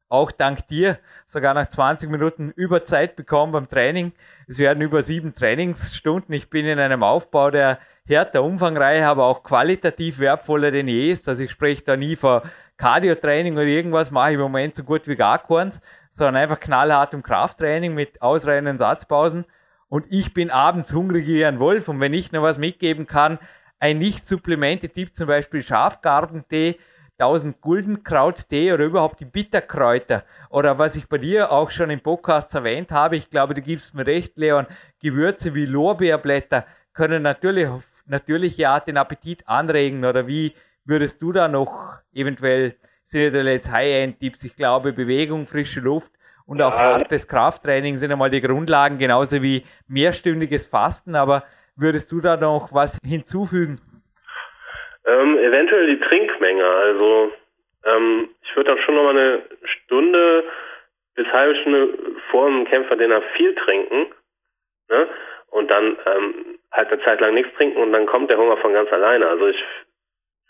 auch dank dir, sogar nach 20 Minuten Überzeit bekommen beim Training. Es werden über sieben Trainingsstunden. Ich bin in einem Aufbau, der härter, umfangreich, aber auch qualitativ wertvoller denn je ist. Also ich spreche da nie vor Cardio-Training oder irgendwas, mache ich im Moment so gut wie gar keins, sondern einfach knallhartem Krafttraining mit ausreichenden Satzpausen. Und ich bin abends hungrig wie ein Wolf. Und wenn ich noch was mitgeben kann, ein Nicht-Supplemente-Tipp, zum Beispiel Schafgarbentee, 1000 Gulden Krauttee oder überhaupt die Bitterkräuter. Oder was ich bei dir auch schon im Podcast erwähnt habe, ich glaube, du gibst mir recht, Leon, Gewürze wie Lorbeerblätter können natürlich auf natürliche Art den Appetit anregen. Oder wie würdest du da noch eventuell sind natürlich jetzt High-End-Tipps. Ich glaube, Bewegung, frische Luft und auch hartes Krafttraining sind einmal die Grundlagen, genauso wie mehrstündiges Fasten. Aber würdest du da noch was hinzufügen? Ähm, eventuell die Trinkmenge. Also ähm, ich würde auch schon noch mal eine Stunde bis halbe Stunde vor dem Kämpfer den viel trinken. Ne? Und dann ähm, halt eine Zeit lang nichts trinken und dann kommt der Hunger von ganz alleine. Also ich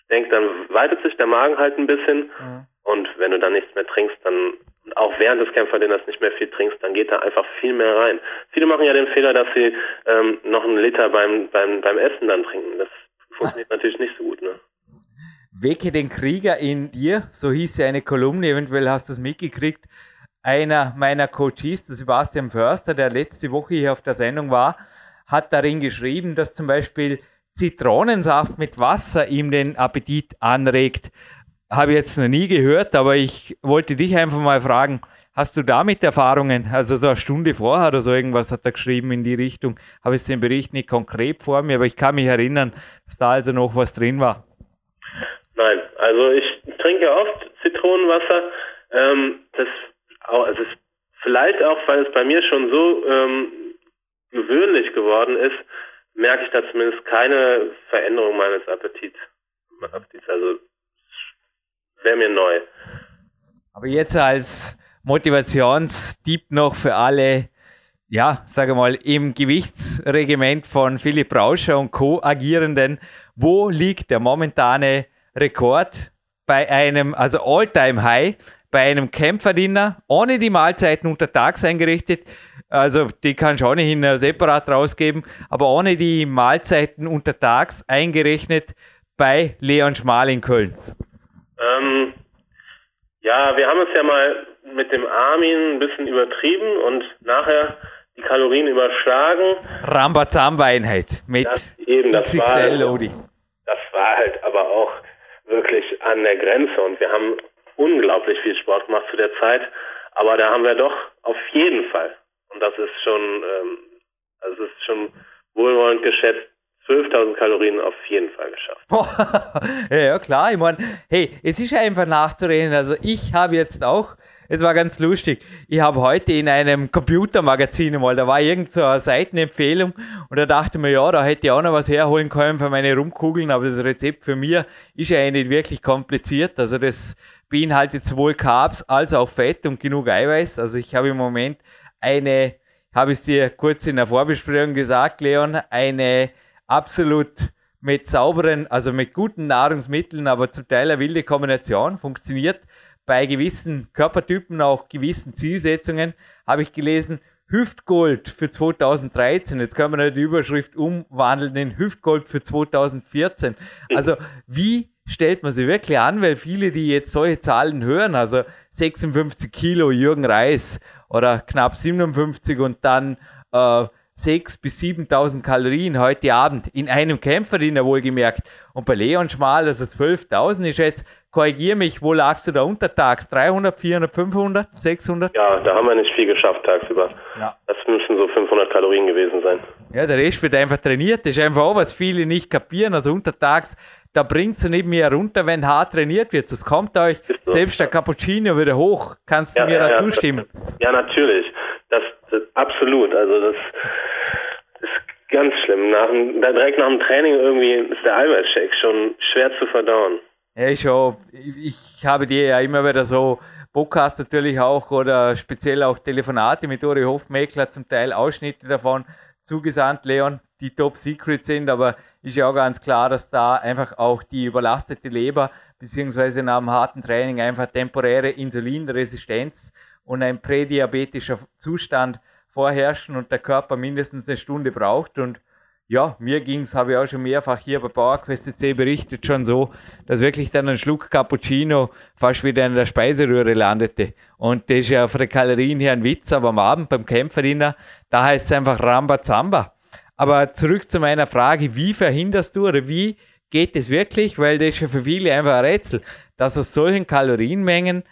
denke, dann weitet sich der Magen halt ein bisschen mhm. Und wenn du dann nichts mehr trinkst, dann auch während des Kämpferdinners nicht mehr viel trinkst, dann geht da einfach viel mehr rein. Viele machen ja den Fehler, dass sie ähm, noch einen Liter beim, beim, beim Essen dann trinken. Das funktioniert <laughs> natürlich nicht so gut. Ne? Wecke den Krieger in dir, so hieß ja eine Kolumne, eventuell hast du es mitgekriegt. Einer meiner Coaches, der Sebastian Förster, der letzte Woche hier auf der Sendung war, hat darin geschrieben, dass zum Beispiel Zitronensaft mit Wasser ihm den Appetit anregt. Habe ich jetzt noch nie gehört, aber ich wollte dich einfach mal fragen, hast du damit Erfahrungen? Also so eine Stunde vorher oder so irgendwas hat er geschrieben in die Richtung. Habe ich den Bericht nicht konkret vor mir, aber ich kann mich erinnern, dass da also noch was drin war. Nein, also ich trinke oft Zitronenwasser. Ähm, das also vielleicht auch, weil es bei mir schon so ähm, gewöhnlich geworden ist, merke ich da zumindest keine Veränderung meines Appetits. Also wäre mir neu. Aber jetzt als Motivationstipp noch für alle, ja, sage mal, im Gewichtsregiment von Philipp Rauscher und Co. agierenden, wo liegt der momentane Rekord bei einem, also All-Time High, bei einem Kämpferdiener, ohne die Mahlzeiten untertags eingerichtet. Also die kann ich auch nicht separat rausgeben, aber ohne die Mahlzeiten untertags eingerechnet bei Leon Schmal in Köln. Ähm, ja, wir haben es ja mal mit dem Armin ein bisschen übertrieben und nachher die Kalorien überschlagen. Rambazamba-Einheit mit das, eben, das XXL war, Lodi. Das war halt aber auch wirklich an der Grenze und wir haben unglaublich viel Sport gemacht zu der Zeit, aber da haben wir doch auf jeden Fall, und das ist schon, ähm, es ist schon wohlwollend geschätzt, 12.000 Kalorien auf jeden Fall geschafft. <laughs> ja, ja, klar. Ich meine, hey, es ist einfach nachzureden. Also ich habe jetzt auch, es war ganz lustig, ich habe heute in einem Computermagazin mal, da war irgend so Seitenempfehlung und da dachte mir, ja, da hätte ich auch noch was herholen können für meine Rumkugeln, aber das Rezept für mir ist ja nicht wirklich kompliziert. Also das beinhaltet sowohl Carbs als auch Fett und genug Eiweiß. Also ich habe im Moment eine, habe ich dir kurz in der Vorbesprechung gesagt, Leon, eine absolut mit sauberen, also mit guten Nahrungsmitteln, aber zum Teil eine wilde Kombination, funktioniert bei gewissen Körpertypen, auch gewissen Zielsetzungen, habe ich gelesen, Hüftgold für 2013. Jetzt können wir die Überschrift umwandeln in Hüftgold für 2014. Also wie stellt man sich wirklich an, weil viele, die jetzt solche Zahlen hören, also 56 Kilo Jürgen Reis oder knapp 57 und dann äh, 6.000 bis 7.000 Kalorien heute Abend in einem Kämpferdiener wohlgemerkt. Und bei Leon Schmal, also 12.000 ist jetzt, korrigiere mich, wo lagst du da untertags? 300, 400, 500, 600? Ja, da haben wir nicht viel geschafft tagsüber. Ja. Das müssen so 500 Kalorien gewesen sein. Ja, der Rest wird einfach trainiert. Das ist einfach auch, was viele nicht kapieren. Also untertags da bringt es neben mir runter, wenn hart trainiert wird. Das kommt euch so. selbst der Cappuccino wieder hoch. Kannst du ja, mir ja, da zustimmen? Ja, natürlich. Absolut. Also das ist ganz schlimm. Nach, direkt nach dem Training irgendwie ist der Eiweißshake schon schwer zu verdauen. Ja, schon. Ich habe dir ja immer wieder so Podcast natürlich auch oder speziell auch Telefonate mit Uri Hofmeckler, zum Teil Ausschnitte davon zugesandt, Leon, die Top Secret sind, aber ist ja auch ganz klar, dass da einfach auch die überlastete Leber beziehungsweise nach einem harten Training einfach temporäre Insulinresistenz und ein prädiabetischer Zustand vorherrschen und der Körper mindestens eine Stunde braucht und ja, mir ging es, habe ich auch schon mehrfach hier bei PowerQuest C berichtet, schon so, dass wirklich dann ein Schluck Cappuccino fast wieder in der Speiseröhre landete. Und das ist ja von den Kalorien her ein Witz, aber am Abend beim Kämpferdiener, da heißt es einfach Rambazamba. Aber zurück zu meiner Frage, wie verhinderst du oder wie geht es wirklich? Weil das ist ja für viele einfach ein Rätsel, dass aus solchen Kalorienmengen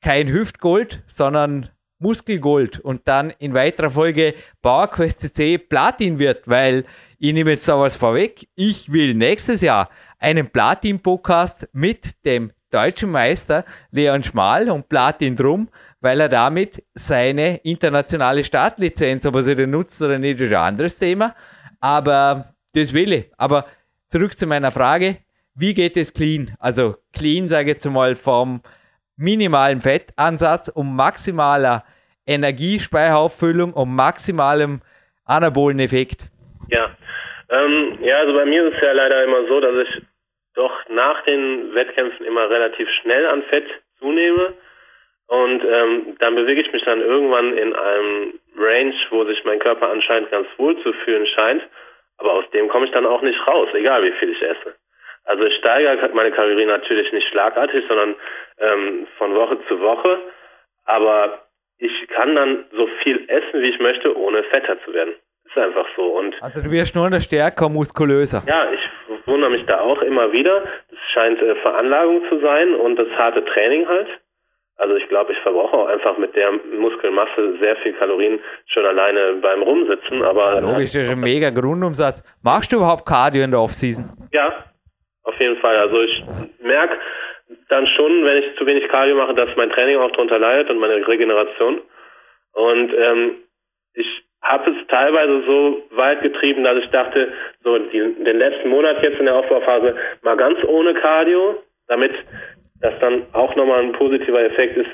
kein Hüftgold, sondern Muskelgold und dann in weiterer Folge PowerQuest C Platin wird, weil ich nehme jetzt da was vorweg. Ich will nächstes Jahr einen Platin-Podcast mit dem deutschen Meister Leon Schmal und Platin drum, weil er damit seine internationale Startlizenz, ob er sie denn nutzt oder nicht, ist ein anderes Thema. Aber das will ich. Aber zurück zu meiner Frage. Wie geht es clean? Also clean, sage ich jetzt mal, vom minimalen Fettansatz um maximaler Energiespeicherauffüllung und maximalem anabolen Effekt. Ja. Ähm, ja, also bei mir ist es ja leider immer so, dass ich doch nach den Wettkämpfen immer relativ schnell an Fett zunehme. Und ähm, dann bewege ich mich dann irgendwann in einem Range, wo sich mein Körper anscheinend ganz wohl zu fühlen scheint. Aber aus dem komme ich dann auch nicht raus, egal wie viel ich esse. Also ich steigere meine Kalorien natürlich nicht schlagartig, sondern ähm, von Woche zu Woche. Aber ich kann dann so viel essen, wie ich möchte, ohne fetter zu werden. Ist einfach so. Und also du wirst nur noch stärker, muskulöser. Ja, ich wundere mich da auch immer wieder. Es scheint äh, Veranlagung zu sein und das harte Training halt. Also ich glaube, ich verbrauche auch einfach mit der Muskelmasse sehr viel Kalorien schon alleine beim Rumsitzen. Aber ja, logisch, das ist ein mega Grundumsatz. Machst du überhaupt Cardio in der Offseason? Ja, auf jeden Fall. Also ich merke dann schon, wenn ich zu wenig Cardio mache, dass mein Training auch darunter leidet und meine Regeneration. Und ähm, ich habe es teilweise so weit getrieben, dass ich dachte, so die, den letzten Monat jetzt in der Aufbauphase mal ganz ohne Cardio, damit das dann auch nochmal ein positiver Effekt ist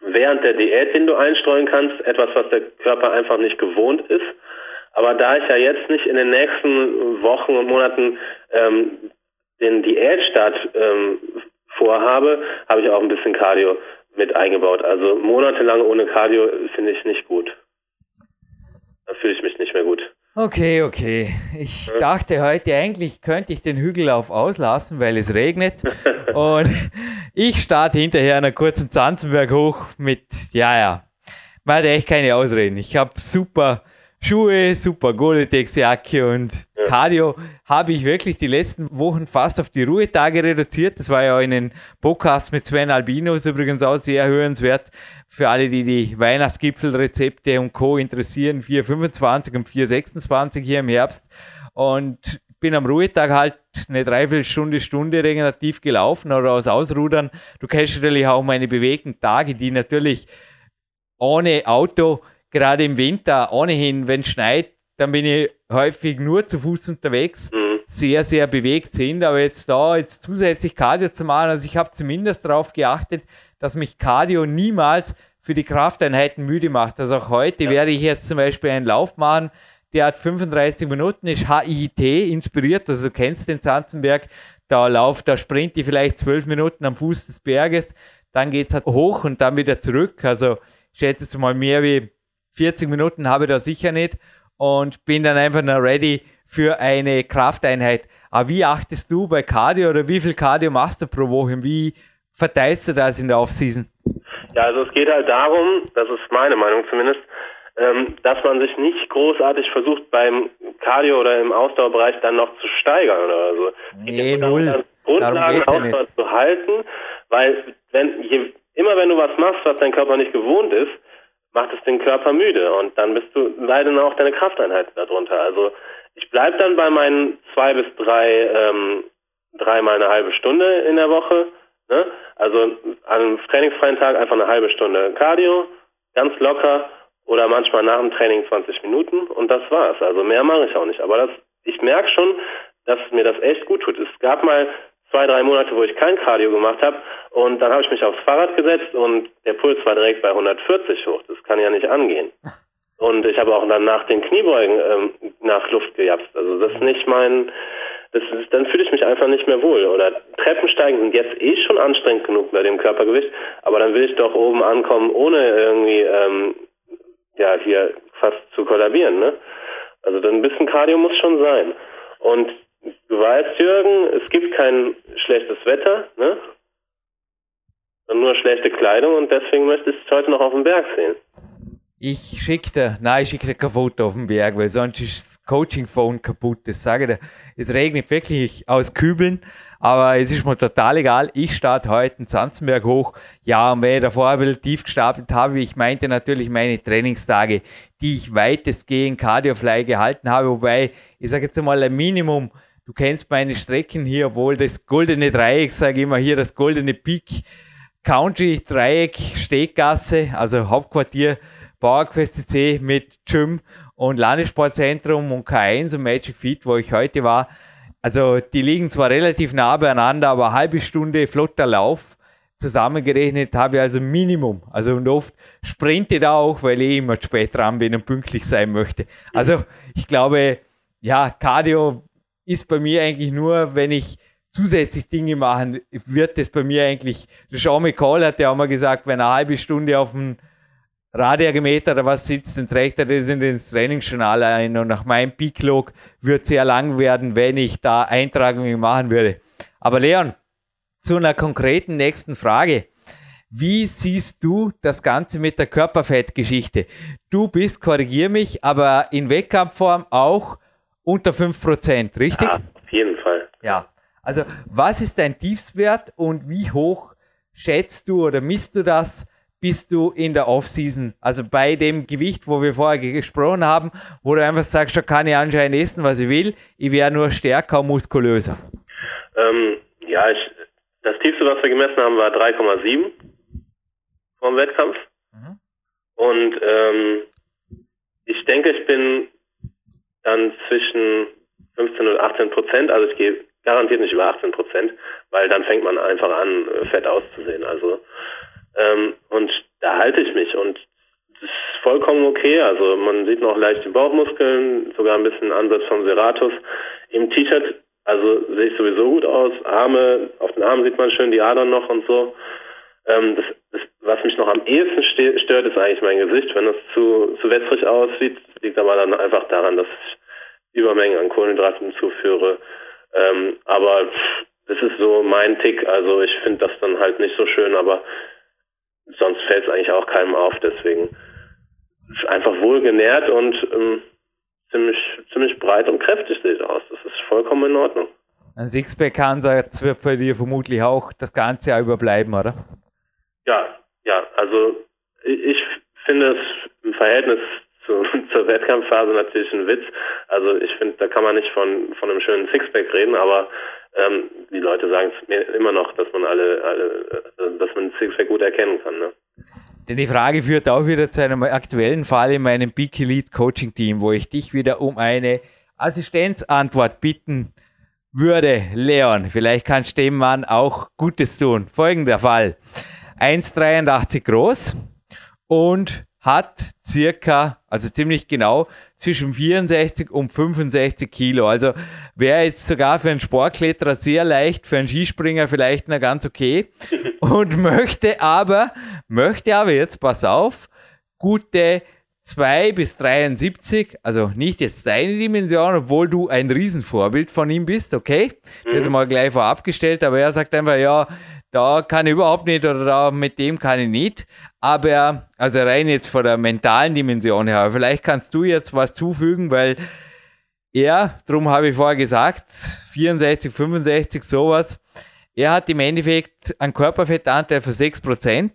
während der Diät, den du einstreuen kannst, etwas, was der Körper einfach nicht gewohnt ist. Aber da ich ja jetzt nicht in den nächsten Wochen und Monaten ähm, den Diätstart ähm, vorhabe, habe ich auch ein bisschen Cardio mit eingebaut. Also monatelang ohne Cardio finde ich nicht gut. Da fühle ich mich nicht mehr gut. Okay, okay. Ich ja. dachte heute eigentlich könnte ich den Hügellauf auslassen, weil es regnet. <laughs> und ich starte hinterher einen kurzen Zanzenberg hoch mit, ja, ja. Man hat echt keine Ausreden. Ich habe super Schuhe, super Goletex-Jacke und ja. Cardio habe ich wirklich die letzten Wochen fast auf die Ruhetage reduziert. Das war ja in den Podcast mit Sven Albinos übrigens auch sehr hörenswert. Für alle, die die Weihnachtsgipfelrezepte und Co. interessieren, 425 und 426 hier im Herbst. Und bin am Ruhetag halt eine Dreiviertelstunde, Stunde regenerativ gelaufen oder aus Ausrudern. Du kennst natürlich auch meine bewegten Tage, die natürlich ohne Auto gerade im Winter ohnehin, wenn es schneit, dann bin ich häufig nur zu Fuß unterwegs, mhm. sehr, sehr bewegt sind. Aber jetzt da jetzt zusätzlich Cardio zu machen, also ich habe zumindest darauf geachtet, dass mich Cardio niemals für die Krafteinheiten müde macht. Also auch heute ja. werde ich jetzt zum Beispiel einen Lauf machen, der hat 35 Minuten, ist HIT inspiriert, also du kennst den Zanzenberg, da lauft, da sprint ich vielleicht 12 Minuten am Fuß des Berges, dann geht es halt hoch und dann wieder zurück. Also ich schätze jetzt mal mehr wie 40 Minuten habe ich da sicher nicht und bin dann einfach noch ready für eine Krafteinheit. Aber wie achtest du bei Cardio oder wie viel Cardio machst du pro Woche? Wie verteilst du das in der Offseason? Ja, also es geht halt darum, das ist meine Meinung zumindest, ähm, dass man sich nicht großartig versucht beim Cardio oder im Ausdauerbereich dann noch zu steigern oder so. Nee, null. Grundlagen Ausdauer zu halten, weil wenn je, immer wenn du was machst, was dein Körper nicht gewohnt ist, macht es den Körper müde und dann bist du leider auch deine Krafteinheit darunter. Also ich bleibe dann bei meinen zwei bis drei, ähm, dreimal eine halbe Stunde in der Woche. Ne? Also an einem trainingsfreien Tag einfach eine halbe Stunde Cardio, ganz locker oder manchmal nach dem Training 20 Minuten und das war's. Also mehr mache ich auch nicht. Aber das, ich merke schon, dass mir das echt gut tut. Es gab mal zwei, drei Monate, wo ich kein Cardio gemacht habe. Und dann habe ich mich aufs Fahrrad gesetzt und der Puls war direkt bei 140 hoch. Das kann ja nicht angehen. <laughs> Und ich habe auch dann nach den Kniebeugen ähm, nach Luft gejapst. Also das ist nicht mein, das ist, dann fühle ich mich einfach nicht mehr wohl. Oder Treppensteigen sind jetzt eh schon anstrengend genug bei dem Körpergewicht, aber dann will ich doch oben ankommen, ohne irgendwie ähm, ja hier fast zu kollabieren. Ne? Also dann ein bisschen Cardio muss schon sein. Und Du weißt, Jürgen, es gibt kein schlechtes Wetter, ne? Nur schlechte Kleidung und deswegen möchtest du heute noch auf den Berg sehen. Ich schicke dir, nein, ich schicke dir kein Foto auf den Berg, weil sonst ist das Coaching-Phone kaputt. Das sage ich dir. Es regnet wirklich aus Kübeln, aber es ist mir total egal. Ich starte heute den Zanzenberg hoch. Ja, und wenn ich davor ein bisschen tief gestapelt habe, ich meinte natürlich meine Trainingstage, die ich weitestgehend Cardiofly gehalten habe, wobei, ich sage jetzt mal ein Minimum Du kennst meine Strecken hier, obwohl das goldene Dreieck, sage ich immer hier, das goldene Peak Country Dreieck, Steggasse, also Hauptquartier Bauerquest C mit Gym und Landessportzentrum und K1 und Magic Feet, wo ich heute war. Also die liegen zwar relativ nah beieinander, aber halbe Stunde flotter Lauf zusammengerechnet habe ich also Minimum. Also und oft sprinte da auch, weil ich immer spät dran bin und pünktlich sein möchte. Also ich glaube, ja, Cardio ist bei mir eigentlich nur, wenn ich zusätzlich Dinge machen, wird das bei mir eigentlich, Sean McCall hat ja auch mal gesagt, wenn eine halbe Stunde auf dem Radergometer oder was sitzt, dann trägt er das in ins Trainingsjournal ein und nach meinem Peak-Log wird es sehr lang werden, wenn ich da Eintragungen machen würde. Aber Leon, zu einer konkreten nächsten Frage. Wie siehst du das Ganze mit der Körperfettgeschichte? Du bist, korrigier mich, aber in Wettkampfform auch unter 5%, richtig? Ja, auf jeden Fall. Ja. Also, was ist dein Tiefswert und wie hoch schätzt du oder misst du das? Bist du in der Offseason, also bei dem Gewicht, wo wir vorher gesprochen haben, wo du einfach sagst, da kann ich anscheinend essen, was ich will, ich wäre nur stärker und muskulöser? Ähm, ja, ich, das tiefste, was wir gemessen haben, war 3,7 vom Wettkampf. Mhm. Und ähm, ich denke, ich bin dann zwischen 15 und 18 Prozent, also ich gehe garantiert nicht über 18 Prozent, weil dann fängt man einfach an, fett auszusehen. Also ähm, und da halte ich mich und das ist vollkommen okay. Also man sieht noch leicht die Bauchmuskeln, sogar ein bisschen Ansatz vom Serratus. Im T-Shirt, also sehe ich sowieso gut aus. Arme, auf den Armen sieht man schön die Adern noch und so. Ähm, das, das, was mich noch am ehesten stört, ist eigentlich mein Gesicht. Wenn das zu, zu wässrig aussieht, liegt aber dann einfach daran, dass ich Übermengen an Kohlenhydraten zuführe. Ähm, aber das ist so mein Tick. Also ich finde das dann halt nicht so schön, aber sonst fällt es eigentlich auch keinem auf. Deswegen ist einfach wohl genährt und ähm, ziemlich, ziemlich breit und kräftig sieht aus. Das ist vollkommen in Ordnung. Ein Sixpack-Ansatz wird bei dir vermutlich auch das ganze Jahr überbleiben, oder? Ja, ja. Also ich finde es im Verhältnis zu, <laughs> zur Wettkampfphase natürlich ein Witz. Also ich finde, da kann man nicht von, von einem schönen Sixpack reden, aber ähm, die Leute sagen es mir immer noch, dass man alle, alle äh, dass man Sixpack gut erkennen kann. Ne? Denn die Frage führt auch wieder zu einem aktuellen Fall in meinem Big Elite Coaching Team, wo ich dich wieder um eine Assistenzantwort bitten würde. Leon, vielleicht kannst du dem Mann auch Gutes tun. Folgender Fall. 1,83 groß und hat circa, also ziemlich genau, zwischen 64 und 65 Kilo. Also wäre jetzt sogar für einen Sportkletterer sehr leicht, für einen Skispringer vielleicht noch ganz okay. <laughs> Und möchte aber, möchte aber jetzt, pass auf, gute 2 bis 73, also nicht jetzt deine Dimension, obwohl du ein Riesenvorbild von ihm bist, okay? Mhm. Das ist mal gleich vorab gestellt, aber er sagt einfach, ja, da kann ich überhaupt nicht oder da mit dem kann ich nicht. Aber, also rein jetzt von der mentalen Dimension her, vielleicht kannst du jetzt was zufügen, weil er, darum habe ich vorher gesagt, 64, 65, sowas, er hat im Endeffekt einen Körperfettanteil von 6%,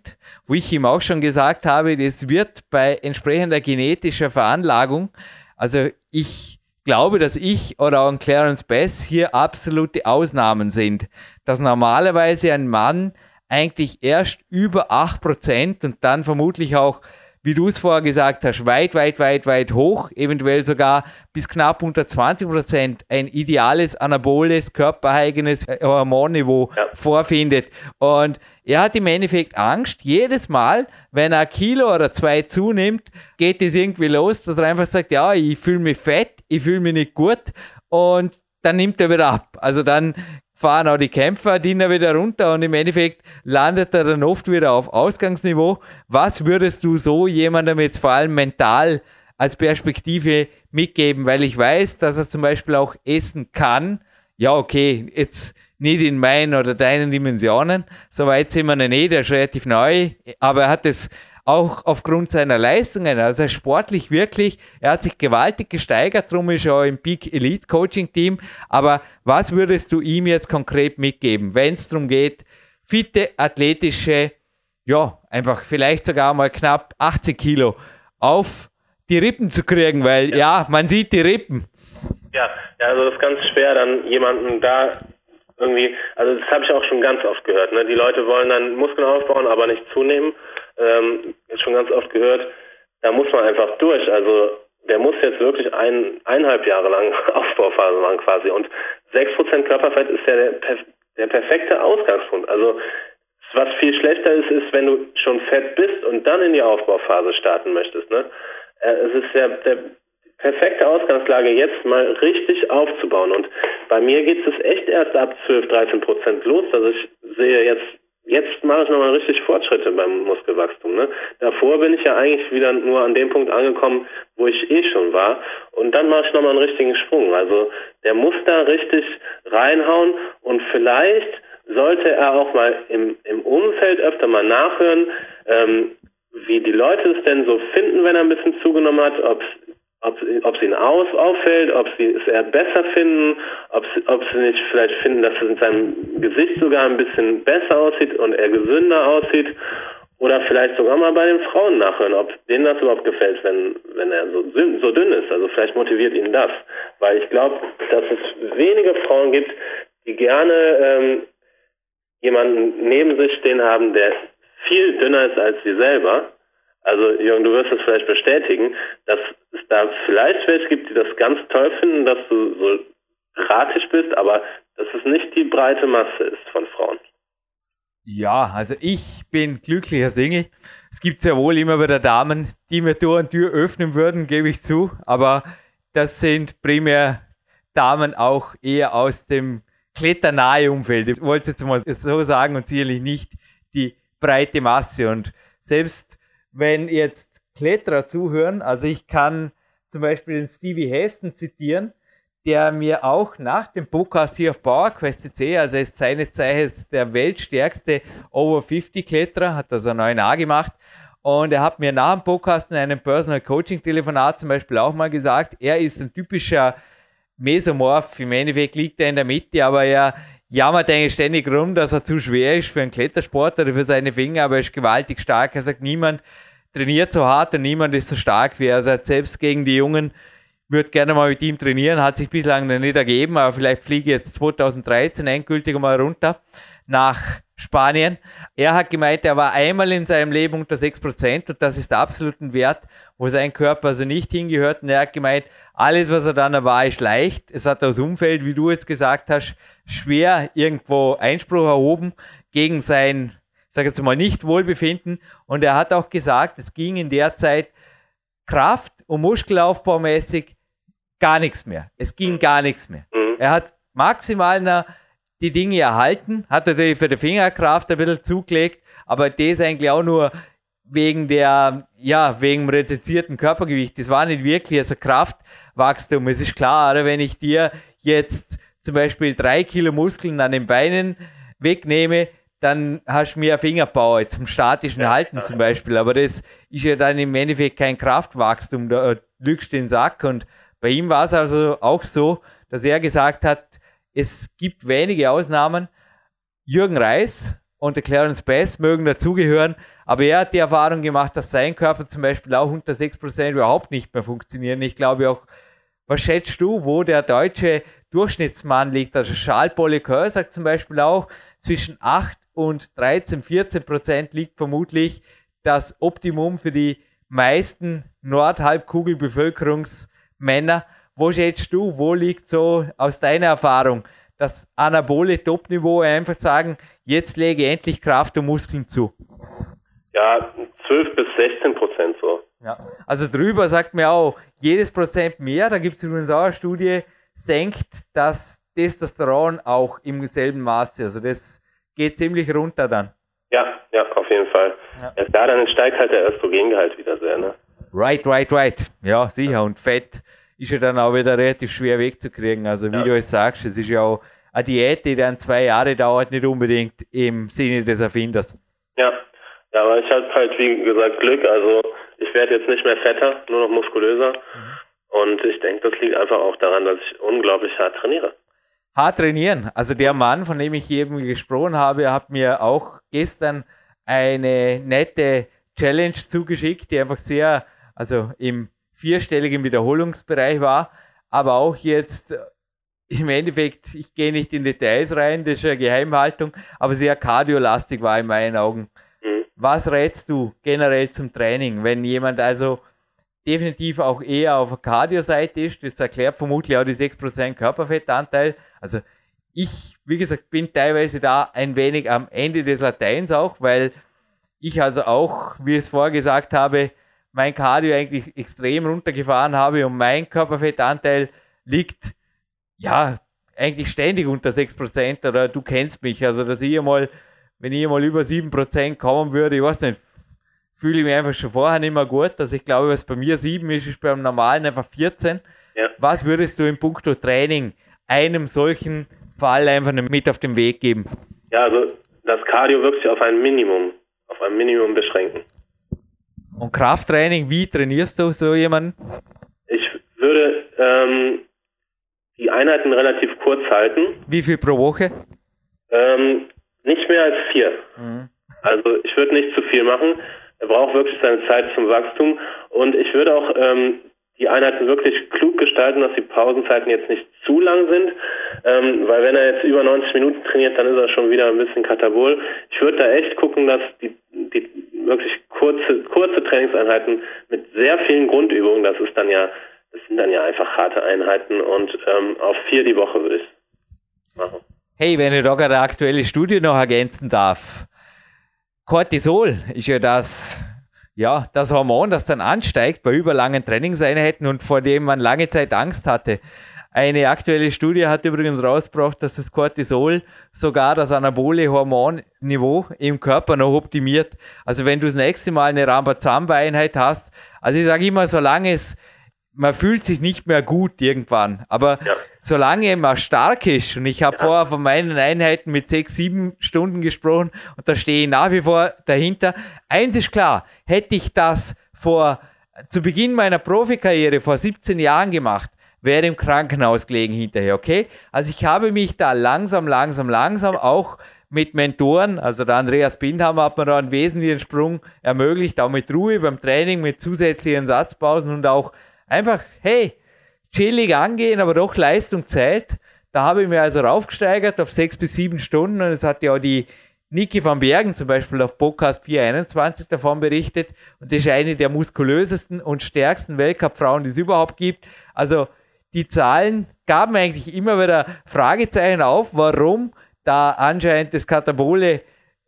wo ich ihm auch schon gesagt habe, das wird bei entsprechender genetischer Veranlagung, also ich glaube, dass ich oder auch Clarence Bass hier absolute Ausnahmen sind. Dass normalerweise ein Mann eigentlich erst über 8% und dann vermutlich auch wie du es vorher gesagt hast, weit, weit, weit, weit hoch, eventuell sogar bis knapp unter 20 Prozent ein ideales anaboles, körpereigenes äh, Hormonniveau ja. vorfindet. Und er hat im Endeffekt Angst, jedes Mal, wenn er ein Kilo oder zwei zunimmt, geht es irgendwie los, dass er einfach sagt, ja, ich fühle mich fett, ich fühle mich nicht gut und dann nimmt er wieder ab. Also dann fahren auch die Kämpfer Diener wieder runter und im Endeffekt landet er dann oft wieder auf Ausgangsniveau. Was würdest du so jemandem jetzt vor allem mental als Perspektive mitgeben? Weil ich weiß, dass er zum Beispiel auch essen kann. Ja, okay, jetzt nicht in meinen oder deinen Dimensionen. Soweit sind wir nicht, er ist relativ neu, aber er hat es auch aufgrund seiner Leistungen, also sportlich wirklich, er hat sich gewaltig gesteigert, darum ist er auch im Peak Elite Coaching Team. Aber was würdest du ihm jetzt konkret mitgeben, wenn es darum geht, fitte, athletische, ja, einfach vielleicht sogar mal knapp 80 Kilo auf die Rippen zu kriegen, weil ja, ja man sieht die Rippen. Ja, also das ist ganz schwer, dann jemanden da irgendwie, also das habe ich auch schon ganz oft gehört. Ne? Die Leute wollen dann Muskeln aufbauen, aber nicht zunehmen ähm, schon ganz oft gehört, da muss man einfach durch. Also der muss jetzt wirklich ein, eineinhalb Jahre lang <laughs> Aufbauphase machen quasi. Und 6% Körperfett ist ja der, der perfekte Ausgangspunkt. Also was viel schlechter ist, ist, wenn du schon fett bist und dann in die Aufbauphase starten möchtest. Ne? Äh, es ist ja der perfekte Ausgangslage, jetzt mal richtig aufzubauen. Und bei mir geht es echt erst ab 12, 13 Prozent los. Also ich sehe jetzt, jetzt mache ich nochmal richtig Fortschritte beim Muskelwachstum. Ne? Davor bin ich ja eigentlich wieder nur an dem Punkt angekommen, wo ich eh schon war. Und dann mache ich nochmal einen richtigen Sprung. Also der muss da richtig reinhauen und vielleicht sollte er auch mal im, im Umfeld öfter mal nachhören, ähm, wie die Leute es denn so finden, wenn er ein bisschen zugenommen hat, ob ob, ob es ihnen aus, auffällt, ob sie es eher besser finden, ob, ob sie nicht vielleicht finden, dass es in seinem Gesicht sogar ein bisschen besser aussieht und er gesünder aussieht. Oder vielleicht sogar mal bei den Frauen nachhören, ob denen das überhaupt gefällt, wenn, wenn er so, so dünn ist. Also vielleicht motiviert ihn das. Weil ich glaube, dass es wenige Frauen gibt, die gerne ähm, jemanden neben sich stehen haben, der viel dünner ist als sie selber. Also Jürgen, du wirst es vielleicht bestätigen, dass es da vielleicht welche gibt, die das ganz toll finden, dass du so kratisch bist, aber dass es nicht die breite Masse ist von Frauen. Ja, also ich bin glücklicher Single. Es gibt sehr wohl immer wieder Damen, die mir Tür und Tür öffnen würden, gebe ich zu. Aber das sind primär Damen auch eher aus dem kletternahe Umfeld. Ich wollte es jetzt mal so sagen und sicherlich nicht die breite Masse. Und selbst wenn jetzt Kletterer zuhören, also ich kann zum Beispiel den Stevie Heston zitieren, der mir auch nach dem Podcast hier auf PowerQuest.cc, also ist seines Zeichens der weltstärkste Over 50 Kletterer, hat also einen 9a gemacht. Und er hat mir nach dem Podcast in einem Personal Coaching Telefonat zum Beispiel auch mal gesagt, er ist ein typischer Mesomorph, im Endeffekt liegt er in der Mitte, aber er jammert eigentlich ständig rum, dass er zu schwer ist für einen Klettersport oder für seine Finger, aber er ist gewaltig stark. Er sagt, niemand trainiert so hart und niemand ist so stark wie er. Er sagt, selbst gegen die Jungen würde gerne mal mit ihm trainieren, hat sich bislang noch nicht ergeben, aber vielleicht fliege ich jetzt 2013 endgültig mal runter nach Spanien. Er hat gemeint, er war einmal in seinem Leben unter 6% und das ist absolut ein Wert, wo sein Körper also nicht hingehört. Und er hat gemeint, alles, was er dann war, ist leicht. Es hat aus Umfeld, wie du jetzt gesagt hast, schwer irgendwo Einspruch erhoben gegen sein, sag jetzt mal, nicht Wohlbefinden. Und er hat auch gesagt, es ging in der Zeit Kraft- und Muskelaufbaumäßig gar nichts mehr. Es ging gar nichts mehr. Mhm. Er hat maximal eine die Dinge erhalten, hat natürlich für die Fingerkraft ein bisschen zugelegt, aber das eigentlich auch nur wegen der, ja, wegen reduzierten Körpergewicht. Das war nicht wirklich also Kraftwachstum. Es ist klar, wenn ich dir jetzt zum Beispiel drei Kilo Muskeln an den Beinen wegnehme, dann hast du mehr Fingerpower zum statischen Halten zum Beispiel. Aber das ist ja dann im Endeffekt kein Kraftwachstum. Da lügst du den Sack. Und bei ihm war es also auch so, dass er gesagt hat, es gibt wenige Ausnahmen. Jürgen Reis und der Clarence Bass mögen dazugehören, aber er hat die Erfahrung gemacht, dass sein Körper zum Beispiel auch unter 6% überhaupt nicht mehr funktioniert. Ich glaube auch, was schätzt du, wo der deutsche Durchschnittsmann liegt? Also Charles Polycœur sagt zum Beispiel auch, zwischen 8 und 13, 14 Prozent liegt vermutlich das Optimum für die meisten Nordhalbkugelbevölkerungsmänner. Wo schätzt du, wo liegt so aus deiner Erfahrung das anabole Topniveau? Einfach sagen, jetzt lege endlich Kraft und Muskeln zu. Ja, 12 bis 16 Prozent so. Ja, also drüber sagt mir auch, jedes Prozent mehr, da gibt es übrigens auch eine Studie, senkt das Testosteron auch im selben Maße. Also das geht ziemlich runter dann. Ja, ja, auf jeden Fall. Ja. Erst da dann steigt halt der Östrogengehalt wieder sehr, ne? Right, right, right. Ja, sicher. Und Fett ist ja dann auch wieder relativ schwer wegzukriegen. Also wie ja. du es sagst, es ist ja auch eine Diät, die dann zwei Jahre dauert, nicht unbedingt im Sinne des Erfinders. Ja, ja aber ich habe halt, wie gesagt, Glück. Also ich werde jetzt nicht mehr fetter, nur noch muskulöser. Mhm. Und ich denke, das liegt einfach auch daran, dass ich unglaublich hart trainiere. Hart trainieren. Also der Mann, von dem ich eben gesprochen habe, hat mir auch gestern eine nette Challenge zugeschickt, die einfach sehr, also im vierstelligen Wiederholungsbereich war, aber auch jetzt im Endeffekt, ich gehe nicht in Details rein, das ist eine Geheimhaltung, aber sehr kardiolastig war in meinen Augen. Mhm. Was rätst du generell zum Training, wenn jemand also definitiv auch eher auf der Cardio-Seite ist, das erklärt vermutlich auch die 6% Körperfettanteil. Also ich, wie gesagt, bin teilweise da ein wenig am Ende des Lateins auch, weil ich also auch, wie ich es vorher gesagt habe, mein Cardio eigentlich extrem runtergefahren habe und mein Körperfettanteil liegt ja eigentlich ständig unter 6% oder du kennst mich, also dass ich mal, wenn ich mal über 7% kommen würde, ich weiß nicht, fühle ich mich einfach schon vorher nicht mehr gut. Also ich glaube, was bei mir 7 ist, ist beim normalen einfach 14. Ja. Was würdest du in puncto Training einem solchen Fall einfach mit auf den Weg geben? Ja, also das Cardio wirklich auf ein Minimum, auf ein Minimum beschränken. Und Krafttraining, wie trainierst du so jemanden? Ich würde ähm, die Einheiten relativ kurz halten. Wie viel pro Woche? Ähm, nicht mehr als vier. Mhm. Also ich würde nicht zu viel machen. Er braucht wirklich seine Zeit zum Wachstum und ich würde auch ähm, die Einheiten wirklich klug gestalten, dass die Pausenzeiten jetzt nicht zu lang sind, ähm, weil wenn er jetzt über 90 Minuten trainiert, dann ist er schon wieder ein bisschen katabol. Ich würde da echt gucken, dass die, die wirklich kurze, kurze Trainingseinheiten mit sehr vielen Grundübungen, das ist dann ja, das sind dann ja einfach harte Einheiten und ähm, auf vier die Woche würde ich machen. Hey, wenn ich da gerade eine aktuelle Studie noch ergänzen darf. Cortisol ist ja das ja, das Hormon, das dann ansteigt bei überlangen Trainingseinheiten und vor dem man lange Zeit Angst hatte. Eine aktuelle Studie hat übrigens rausgebracht, dass das Cortisol sogar das anabole Hormonniveau im Körper noch optimiert. Also wenn du das nächste Mal eine Rambazamba-Einheit hast, also ich sage immer, solange es man fühlt sich nicht mehr gut irgendwann. Aber ja. solange man stark ist, und ich habe ja. vorher von meinen Einheiten mit sechs, sieben Stunden gesprochen und da stehe ich nach wie vor dahinter. Eins ist klar, hätte ich das vor zu Beginn meiner Profikarriere vor 17 Jahren gemacht, wäre im Krankenhaus gelegen hinterher, okay? Also ich habe mich da langsam, langsam, langsam auch mit Mentoren, also der Andreas Bindhammer hat mir da einen wesentlichen Sprung ermöglicht, auch mit Ruhe beim Training, mit zusätzlichen Satzpausen und auch Einfach, hey, chillig angehen, aber doch Leistung zählt. Da habe ich mir also raufgesteigert auf sechs bis sieben Stunden und es hat ja auch die Niki van Bergen zum Beispiel auf Podcast 421 davon berichtet und das ist eine der muskulösesten und stärksten Weltcup-Frauen, die es überhaupt gibt. Also die Zahlen gaben eigentlich immer wieder Fragezeichen auf, warum da anscheinend das Katabole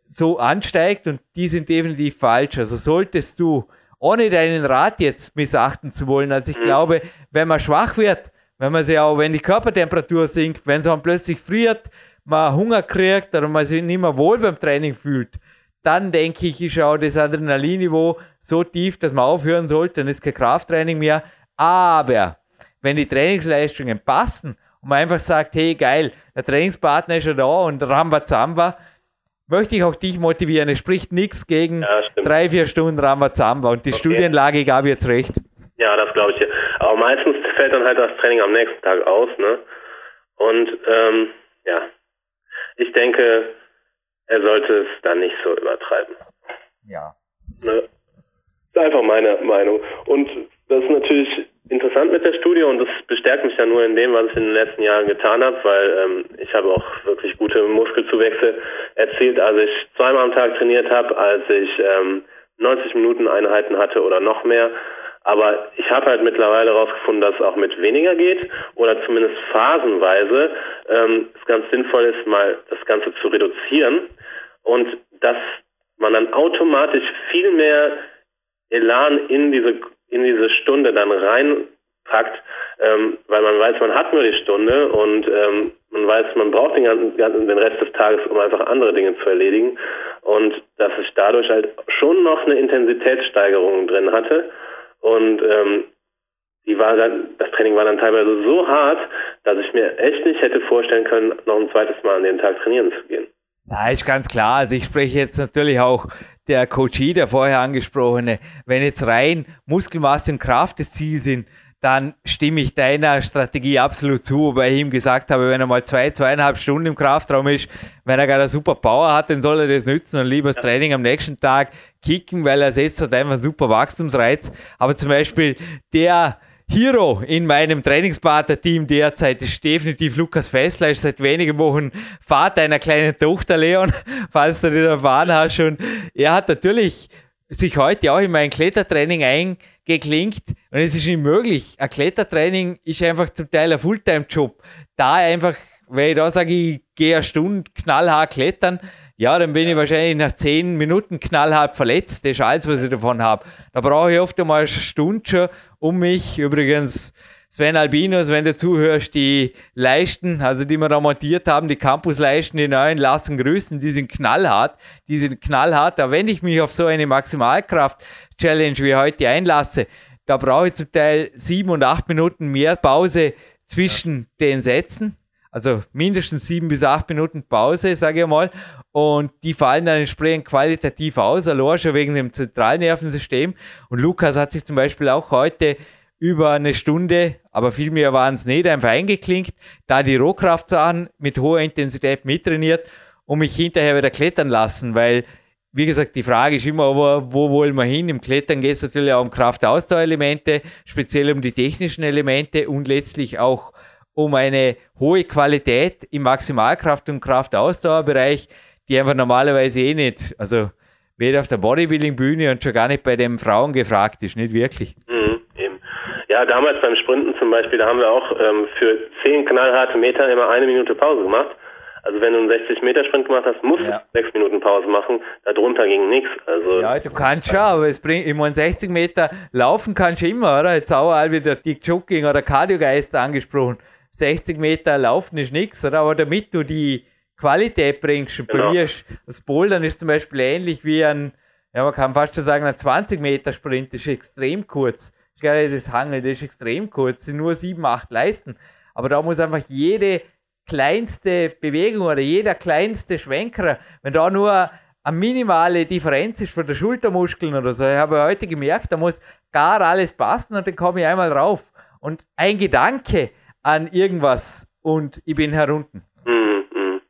so ansteigt und die sind definitiv falsch. Also solltest du ohne deinen Rat jetzt missachten zu wollen. Also ich mhm. glaube, wenn man schwach wird, wenn man sich auch, wenn die Körpertemperatur sinkt, wenn es man plötzlich friert, man Hunger kriegt oder man sich nicht mehr wohl beim Training fühlt, dann denke ich, ist auch das Adrenalinniveau so tief, dass man aufhören sollte, dann ist kein Krafttraining mehr. Aber wenn die Trainingsleistungen passen und man einfach sagt, hey geil, der Trainingspartner ist ja da und Rambazamba, möchte ich auch dich motivieren. Es spricht nichts gegen ja, drei, vier Stunden Ramazamba und die okay. Studienlage gab jetzt recht. Ja, das glaube ich. Aber meistens fällt dann halt das Training am nächsten Tag aus, ne? Und ähm, ja, ich denke, er sollte es dann nicht so übertreiben. Ja. Ne? Das ist einfach meine Meinung. Und das ist natürlich interessant mit der Studie und das bestärkt mich ja nur in dem, was ich in den letzten Jahren getan habe, weil ähm, ich habe auch wirklich gute Muskelzuwächse erzielt, als ich zweimal am Tag trainiert habe, als ich ähm, 90 Minuten Einheiten hatte oder noch mehr. Aber ich habe halt mittlerweile herausgefunden, dass es auch mit weniger geht oder zumindest phasenweise ähm, es ganz sinnvoll ist, mal das Ganze zu reduzieren und dass man dann automatisch viel mehr Elan in diese in diese Stunde dann reinpackt, ähm, weil man weiß, man hat nur die Stunde und ähm, man weiß, man braucht den ganzen, den Rest des Tages, um einfach andere Dinge zu erledigen und dass ich dadurch halt schon noch eine Intensitätssteigerung drin hatte und ähm, die war dann, das Training war dann teilweise so hart, dass ich mir echt nicht hätte vorstellen können, noch ein zweites Mal an dem Tag trainieren zu gehen. Na, ist ganz klar. Also ich spreche jetzt natürlich auch der Coachie, der vorher angesprochene. Wenn jetzt rein Muskelmasse und Kraft das Ziel sind, dann stimme ich deiner Strategie absolut zu, wobei ich ihm gesagt habe, wenn er mal zwei, zweieinhalb Stunden im Kraftraum ist, wenn er gerade eine super Power hat, dann soll er das nützen und lieber das Training am nächsten Tag kicken, weil er setzt halt einfach einen super Wachstumsreiz. Aber zum Beispiel der Hero in meinem Trainingspartner-Team derzeit ist definitiv Lukas Fessler, ist seit wenigen Wochen Vater einer kleinen Tochter, Leon, <laughs> falls du den erfahren hast. Und er hat natürlich sich heute auch in mein Klettertraining eingeklinkt und es ist ihm möglich. Ein Klettertraining ist einfach zum Teil ein Fulltime-Job. Da einfach, weil ich da sage, ich gehe eine Stunde knallhart klettern, ja, dann bin ich wahrscheinlich nach zehn Minuten knallhart verletzt. Das ist alles, was ich davon habe. Da brauche ich oft einmal eine Stunde schon, um mich, übrigens, Sven Albinos, wenn du zuhörst, die Leisten, also die wir da montiert haben, die Campusleisten, die neuen, lassen grüßen, die sind knallhart. Die sind knallhart. Da wenn ich mich auf so eine Maximalkraft-Challenge wie heute einlasse, da brauche ich zum Teil sieben und acht Minuten mehr Pause zwischen ja. den Sätzen. Also mindestens sieben bis acht Minuten Pause, sage ich mal. Und die fallen dann entsprechend qualitativ aus, allein schon wegen dem Zentralnervensystem. Und Lukas hat sich zum Beispiel auch heute über eine Stunde, aber viel mehr waren es nicht, einfach eingeklinkt, da die Rohkraftsachen mit hoher Intensität mittrainiert und mich hinterher wieder klettern lassen, weil wie gesagt, die Frage ist immer, wo, wo wollen wir hin? Im Klettern geht es natürlich auch um Kraftausdauerelemente, speziell um die technischen Elemente und letztlich auch um eine hohe Qualität im Maximalkraft- und Kraftausdauerbereich, die einfach normalerweise eh nicht, also weder auf der Bodybuilding-Bühne und schon gar nicht bei den Frauen gefragt ist, nicht wirklich. Mhm, eben. Ja, damals beim Sprinten zum Beispiel, da haben wir auch ähm, für zehn knallharte Meter immer eine Minute Pause gemacht. Also wenn du einen 60-Meter-Sprint gemacht hast, musst ja. du sechs Minuten Pause machen. Darunter ging nichts. Also ja, du kannst schon, aber es bringt, meine, 60 Meter laufen kannst du immer, oder? Jetzt auch all wieder die Jogging oder Cardiogeister angesprochen. 60 Meter laufen ist nichts, oder? Aber damit du die Qualität bringst, genau. bei mir ist das Bouldern ist zum Beispiel ähnlich wie ein, ja, man kann fast schon sagen, ein 20 Meter Sprint ist extrem kurz. Ich glaube, das Hangeln, das ist extrem kurz, das sind nur 7, 8 Leisten. Aber da muss einfach jede kleinste Bewegung oder jeder kleinste Schwenker, wenn da nur eine minimale Differenz ist von der Schultermuskeln oder so, ich habe heute gemerkt, da muss gar alles passen und dann komme ich einmal rauf. Und ein Gedanke an irgendwas und ich bin herunten. Mhm, mhm.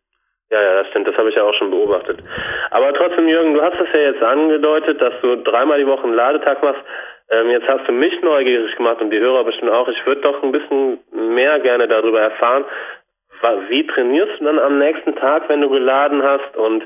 Ja, ja, das stimmt, das habe ich ja auch schon beobachtet. Aber trotzdem, Jürgen, du hast es ja jetzt angedeutet, dass du dreimal die Woche einen Ladetag machst. Ähm, jetzt hast du mich neugierig gemacht und die Hörer bestimmt auch. Ich würde doch ein bisschen mehr gerne darüber erfahren, wie trainierst du dann am nächsten Tag, wenn du geladen hast und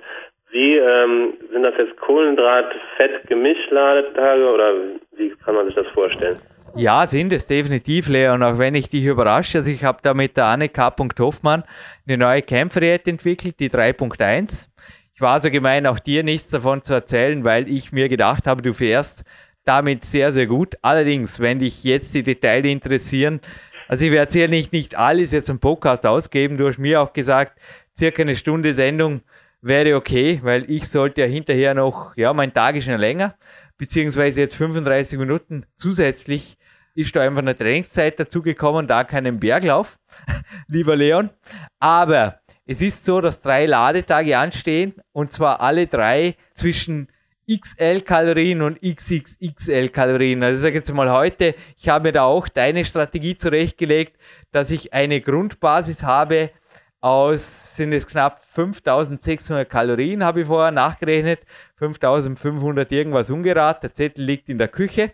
wie ähm, sind das jetzt Kohlenhydrat, Fett, Gemischladetage oder wie kann man sich das vorstellen? Ja, sind es definitiv, Leon, auch wenn ich dich überrasche. Also ich habe da mit der Anne K. Hoffmann eine neue Kämpferdiät entwickelt, die 3.1. Ich war so gemein, auch dir nichts davon zu erzählen, weil ich mir gedacht habe, du fährst damit sehr, sehr gut. Allerdings, wenn dich jetzt die Details interessieren, also ich werde sicherlich nicht alles jetzt im Podcast ausgeben. Du hast mir auch gesagt, circa eine Stunde Sendung wäre okay, weil ich sollte ja hinterher noch, ja, mein Tag ist schon länger, beziehungsweise jetzt 35 Minuten zusätzlich ist da einfach eine Trainingszeit dazugekommen, da keinen Berglauf, <laughs> lieber Leon. Aber es ist so, dass drei Ladetage anstehen und zwar alle drei zwischen XL Kalorien und XXXL Kalorien. Also ich sage jetzt mal heute, ich habe mir da auch deine Strategie zurechtgelegt, dass ich eine Grundbasis habe aus, sind es knapp 5600 Kalorien, habe ich vorher nachgerechnet, 5500 irgendwas ungerad, der Zettel liegt in der Küche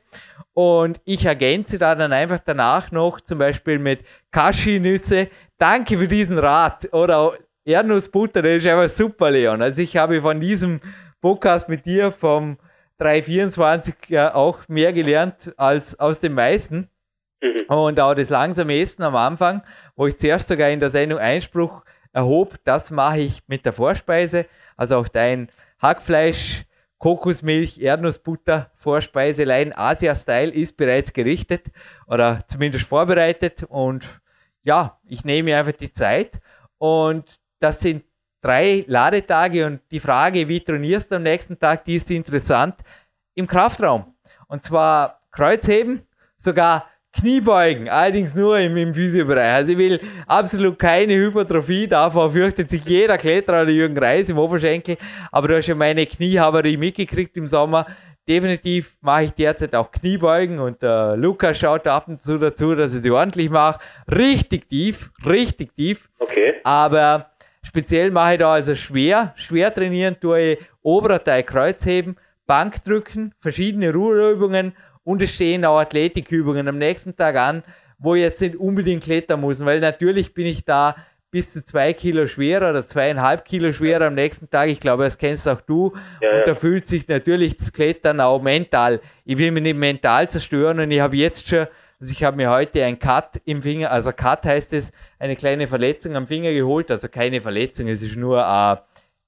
und ich ergänze da dann einfach danach noch zum Beispiel mit Cashewnüsse. Danke für diesen Rat oder Erdnussbutter, das ist einfach super, Leon. Also ich habe von diesem Podcast mit dir vom 324 ja auch mehr gelernt als aus den meisten. Mhm. Und auch das langsame Essen am Anfang, wo ich zuerst sogar in der Sendung Einspruch erhob, das mache ich mit der Vorspeise. Also auch dein Hackfleisch, Kokosmilch, Erdnussbutter, Vorspeiselein, Asia-Style ist bereits gerichtet oder zumindest vorbereitet. Und ja, ich nehme einfach die Zeit. Und das sind drei Ladetage und die Frage, wie trainierst du am nächsten Tag, die ist interessant im Kraftraum. Und zwar Kreuzheben, sogar Kniebeugen, allerdings nur im, im Physiobereich. Also ich will absolut keine Hypertrophie, davor fürchtet sich jeder Kletterer oder Jürgen Reis im Oberschenkel. Aber du hast ja meine Kniehaberie mitgekriegt im Sommer. Definitiv mache ich derzeit auch Kniebeugen und der Lukas schaut ab und zu dazu, dass ich sie ordentlich mache. Richtig tief, richtig tief. Okay. Aber Speziell mache ich da also schwer, schwer trainieren tue ich oberer Teil Kreuzheben, Bankdrücken, verschiedene Ruheübungen und es stehen auch Athletikübungen am nächsten Tag an, wo ich jetzt nicht unbedingt klettern muss, weil natürlich bin ich da bis zu zwei Kilo schwerer oder zweieinhalb Kilo schwerer am nächsten Tag. Ich glaube, das kennst auch du. Ja, und ja. da fühlt sich natürlich das Klettern auch mental. Ich will mich nicht mental zerstören und ich habe jetzt schon also ich habe mir heute ein Cut im Finger, also Cut heißt es, eine kleine Verletzung am Finger geholt, also keine Verletzung, es ist nur, äh,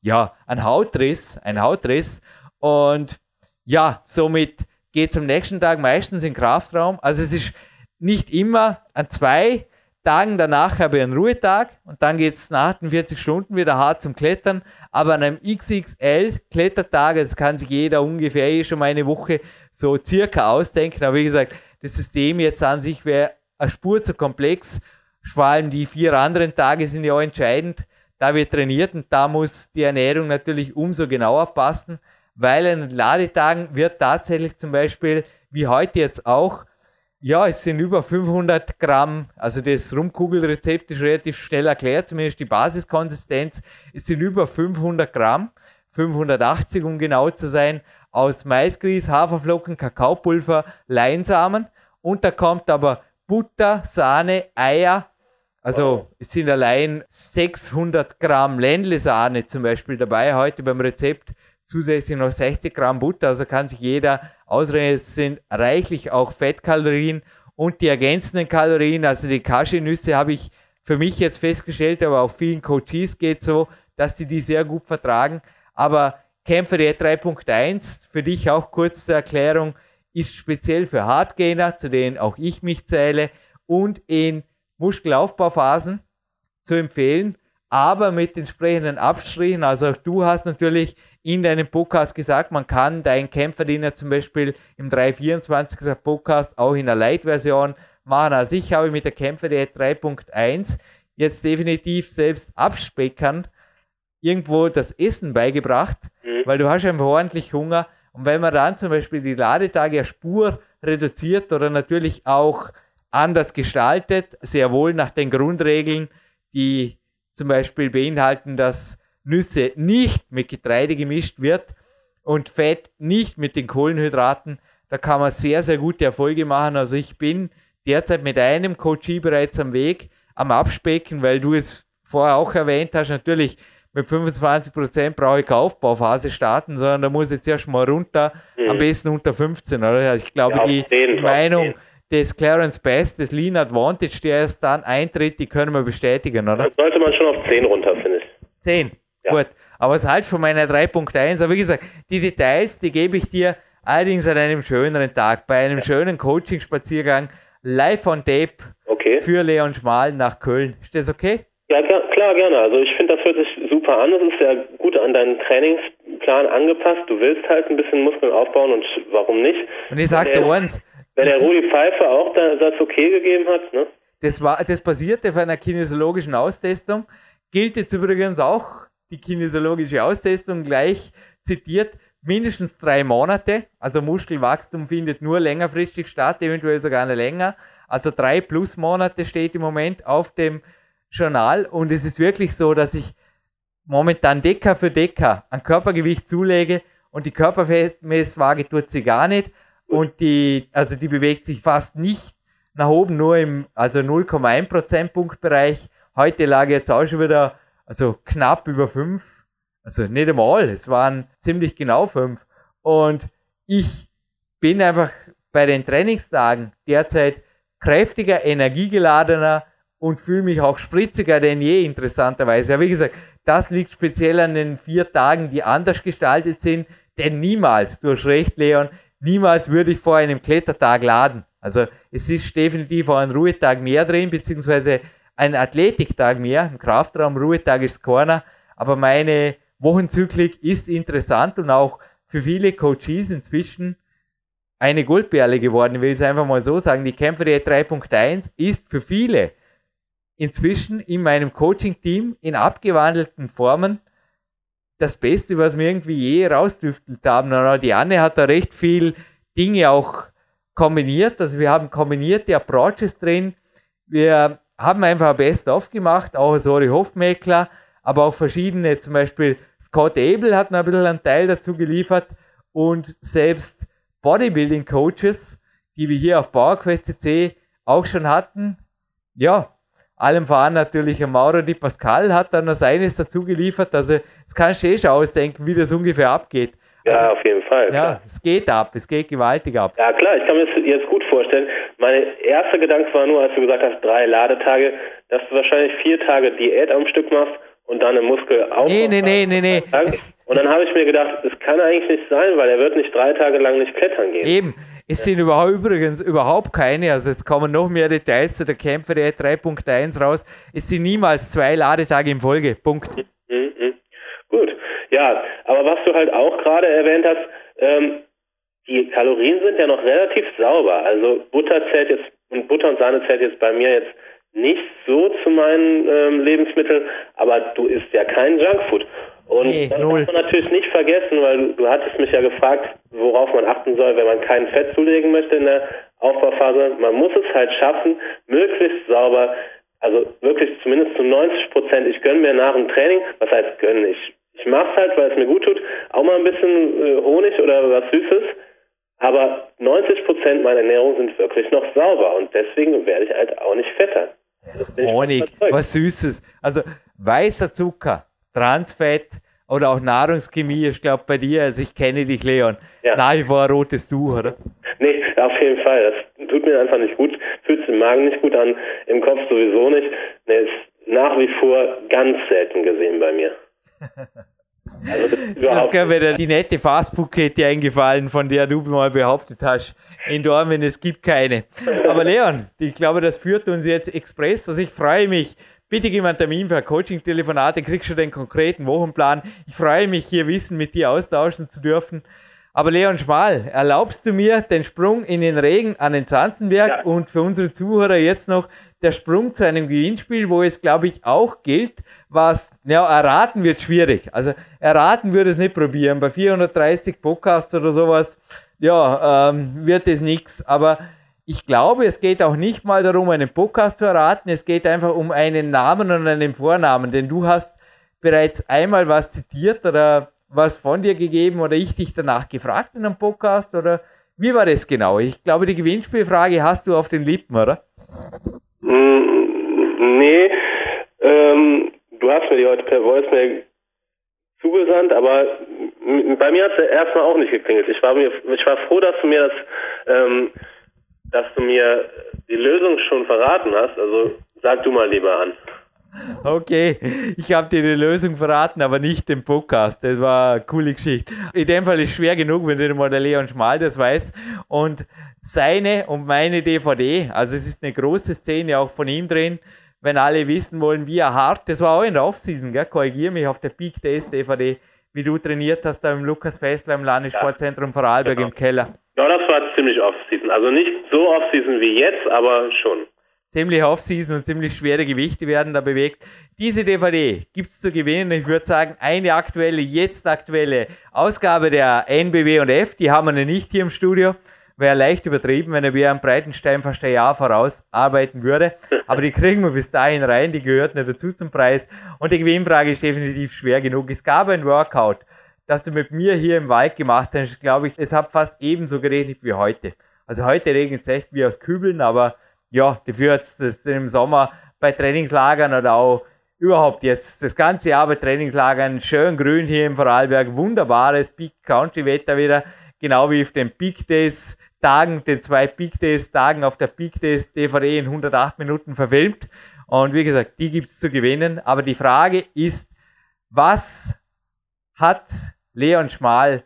ja, ein Hautriss, ein Hautriss. Und ja, somit geht es am nächsten Tag meistens in Kraftraum. Also es ist nicht immer an zwei Tagen danach habe ich einen Ruhetag und dann geht es nach den 40 Stunden wieder hart zum Klettern. Aber an einem XXL Klettertag, das kann sich jeder ungefähr eh schon mal eine Woche so circa ausdenken. Aber wie gesagt, das System jetzt an sich wäre eine Spur zu komplex. Vor allem die vier anderen Tage sind ja auch entscheidend. Da wird trainiert und da muss die Ernährung natürlich umso genauer passen, weil an Ladetagen wird tatsächlich zum Beispiel, wie heute jetzt auch, ja, es sind über 500 Gramm, also das Rumkugelrezept ist relativ schnell erklärt, zumindest die Basiskonsistenz. Es sind über 500 Gramm, 580 um genau zu sein, aus Maisgrieß, Haferflocken, Kakaopulver, Leinsamen. Und da kommt aber Butter, Sahne, Eier. Also es sind allein 600 Gramm Ländle-Sahne zum Beispiel dabei heute beim Rezept zusätzlich noch 60 Gramm Butter. Also kann sich jeder ausrechnen, es sind reichlich auch Fettkalorien und die ergänzenden Kalorien, also die Cashewnüsse habe ich für mich jetzt festgestellt, aber auch vielen Coaches geht so, dass die die sehr gut vertragen. Aber Kämpfer der 3.1, für dich auch kurz zur Erklärung, ist speziell für Hardgainer, zu denen auch ich mich zähle, und in Muskelaufbauphasen zu empfehlen, aber mit entsprechenden Abstrichen. Also auch du hast natürlich in deinem Podcast gesagt, man kann deinen Kämpferdiener zum Beispiel im 324er Podcast auch in der Light-Version machen. Also ich habe mit der Kämpferdiät 3.1 jetzt definitiv selbst abspeckern irgendwo das Essen beigebracht, mhm. weil du hast einfach ordentlich Hunger. Und wenn man dann zum Beispiel die Ladetage Spur reduziert oder natürlich auch anders gestaltet, sehr wohl nach den Grundregeln, die zum Beispiel beinhalten, dass Nüsse nicht mit Getreide gemischt wird und Fett nicht mit den Kohlenhydraten, da kann man sehr, sehr gute Erfolge machen. Also ich bin derzeit mit einem Coachie bereits am Weg, am Abspecken, weil du es vorher auch erwähnt hast, natürlich mit 25% brauche ich keine Aufbauphase starten, sondern da muss jetzt erst mal runter, mhm. am besten unter 15, oder? Ich glaube, ja, die, die Meinung des Clarence Best, des Lean Advantage, der erst dann eintritt, die können wir bestätigen, oder? Dann sollte man schon auf 10 runter, finde ich. 10? Ja. Gut, aber es halt von meiner 3.1. Aber wie gesagt, die Details, die gebe ich dir allerdings an einem schöneren Tag, bei einem ja. schönen Coaching-Spaziergang live on tape okay. für Leon Schmal nach Köln. Ist das okay? Ja, klar, gerne. Also ich finde, das hört sich super an. Es ist ja gut an deinen Trainingsplan angepasst. Du willst halt ein bisschen Muskeln aufbauen und warum nicht? Und ich sagte eins. Wenn der Rudi Pfeiffer auch das okay gegeben hat, ne? Das, war, das basierte auf einer kinesiologischen Austestung. Gilt jetzt übrigens auch die kinesiologische Austestung gleich zitiert, mindestens drei Monate. Also Muskelwachstum findet nur längerfristig statt, eventuell sogar länger. Also drei plus Monate steht im Moment auf dem Journal und es ist wirklich so, dass ich momentan Decker für Decker an Körpergewicht zulege und die Körperfettmesswaage tut sie gar nicht und die, also die bewegt sich fast nicht nach oben, nur im, also 0,1 Prozentpunkt Bereich. Heute lag jetzt auch schon wieder also knapp über fünf, also nicht einmal, es waren ziemlich genau fünf. Und ich bin einfach bei den Trainingstagen derzeit kräftiger, energiegeladener und fühle mich auch spritziger denn je, interessanterweise. Ja, wie gesagt, das liegt speziell an den vier Tagen, die anders gestaltet sind, denn niemals, du hast recht, Leon, niemals würde ich vor einem Klettertag laden. Also es ist definitiv auch ein Ruhetag mehr drin, beziehungsweise ein Athletiktag mehr, im Kraftraum, Ruhetag ist Corner, aber meine Wochenzyklik ist interessant und auch für viele Coaches inzwischen eine Goldperle geworden. Ich will es einfach mal so sagen. Die Kämpferie 3.1 ist für viele inzwischen in meinem Coaching-Team in abgewandelten Formen das Beste, was wir irgendwie je rausdüftelt haben. Und die Anne hat da recht viel Dinge auch kombiniert. Also wir haben kombinierte Approaches drin. Wir haben einfach ein Best-of gemacht, auch Sori Hofmeckler, aber auch verschiedene, zum Beispiel Scott Abel hat noch ein bisschen einen Teil dazu geliefert und selbst Bodybuilding-Coaches, die wir hier auf PowerQuest CC auch schon hatten. Ja, allem voran natürlich Mauro Di Pascal hat dann noch seines dazu geliefert. Also jetzt kannst du eh schon ausdenken, wie das ungefähr abgeht. Ja, auf jeden Fall. Ja, klar. es geht ab, es geht gewaltig ab. Ja, klar, ich kann mir das jetzt gut vorstellen. Mein erster Gedanke war nur, als du gesagt hast, drei Ladetage, dass du wahrscheinlich vier Tage Diät am Stück machst und dann im Muskelaufbau. Nee, nee, nee, nee, nee. Und dann habe ich mir gedacht, das kann eigentlich nicht sein, weil er wird nicht drei Tage lang nicht klettern gehen. Eben. Es sind überhaupt, übrigens überhaupt keine, also jetzt kommen noch mehr Details zu der Kämpfer der 3.1 raus. Es sind niemals zwei Ladetage in Folge. Punkt. Mhm, mhm. Gut. Ja, aber was du halt auch gerade erwähnt hast, ähm, die Kalorien sind ja noch relativ sauber. Also Butter zählt jetzt und Butter und Sahne zählt jetzt bei mir jetzt nicht so zu meinen ähm, Lebensmitteln, aber du isst ja kein Junkfood. Und nee, das null. darf man natürlich nicht vergessen, weil du, du hattest mich ja gefragt, worauf man achten soll, wenn man kein Fett zulegen möchte in der Aufbauphase. Man muss es halt schaffen, möglichst sauber, also wirklich zumindest zu 90 Prozent. Ich gönne mir nach dem Training, was heißt gönnen? Ich, ich mache es halt, weil es mir gut tut, auch mal ein bisschen äh, Honig oder was Süßes. Aber 90 Prozent meiner Ernährung sind wirklich noch sauber und deswegen werde ich halt auch nicht fetter. Honig, was Süßes. Also weißer Zucker, Transfett oder auch Nahrungschemie, ich glaube bei dir, also ich kenne dich, Leon, ja. nach wie vor ein rotes Tuch, oder? Nee, auf jeden Fall. Das tut mir einfach nicht gut, fühlt sich im Magen nicht gut an, im Kopf sowieso nicht. Nee, ist nach wie vor ganz selten gesehen bei mir. Also das ist wäre die nette Fastfood-Kette eingefallen, von der du mal behauptet hast, in Dormen, es gibt keine. Aber Leon, ich glaube, das führt uns jetzt express. Also ich freue mich. Bitte gib mir einen Termin für ein Coaching-Telefonat, dann kriegst du den konkreten Wochenplan. Ich freue mich, hier Wissen mit dir austauschen zu dürfen. Aber Leon Schmal, erlaubst du mir den Sprung in den Regen an den Zanzenberg ja. und für unsere Zuhörer jetzt noch der Sprung zu einem Gewinnspiel, wo es, glaube ich, auch gilt, was, ja, erraten wird schwierig. Also erraten würde es nicht probieren. Bei 430 Podcasts oder sowas, ja, ähm, wird es nichts. Aber ich glaube, es geht auch nicht mal darum, einen Podcast zu erraten. Es geht einfach um einen Namen und einen Vornamen. Denn du hast bereits einmal was zitiert oder was von dir gegeben oder ich dich danach gefragt in einem Podcast oder wie war das genau? Ich glaube, die Gewinnspielfrage hast du auf den Lippen, oder? Mm, nee, ähm, du hast mir die heute per Voicemail zugesandt, aber bei mir hat es erstmal auch nicht geklingelt. Ich war mir, ich war froh, dass du mir das, ähm, dass du mir die Lösung schon verraten hast. Also sag du mal lieber an. Okay, ich habe dir die Lösung verraten, aber nicht den Podcast. Das war eine coole Geschichte. In dem Fall ist es schwer genug, wenn du mal der Leon Schmal das weiß. Und seine und meine DVD, also es ist eine große Szene auch von ihm drin, wenn alle wissen wollen, wie er hart, das war auch in der Offseason, gell? korrigiere mich auf der Peak Days DVD, wie du trainiert hast da im Lukas Fessler im Landessportzentrum Vorarlberg genau. im Keller. Ja, das war ziemlich Offseason. Also nicht so Offseason wie jetzt, aber schon ziemlich Offseason und ziemlich schwere Gewichte werden da bewegt. Diese DVD gibt es zu gewinnen. Ich würde sagen, eine aktuelle, jetzt aktuelle Ausgabe der NBW und F, die haben wir nicht hier im Studio. Wäre leicht übertrieben, wenn er wie ein Breitenstein fast ein Jahr voraus arbeiten würde. Aber die kriegen wir bis dahin rein, die gehört nicht dazu zum Preis. Und die Gewinnfrage ist definitiv schwer genug. Es gab ein Workout, das du mit mir hier im Wald gemacht hast. Glaube ich, es hat fast ebenso geregnet wie heute. Also heute regnet es echt wie aus Kübeln, aber ja, dafür hat es im Sommer bei Trainingslagern oder auch überhaupt jetzt das ganze Jahr bei Trainingslagern schön grün hier im Vorarlberg, wunderbares Peak Country Wetter wieder, genau wie auf den Peak Days Tagen, den zwei Peak Days Tagen auf der Peak Days DVD in 108 Minuten verfilmt. Und wie gesagt, die gibt es zu gewinnen. Aber die Frage ist, was hat Leon Schmal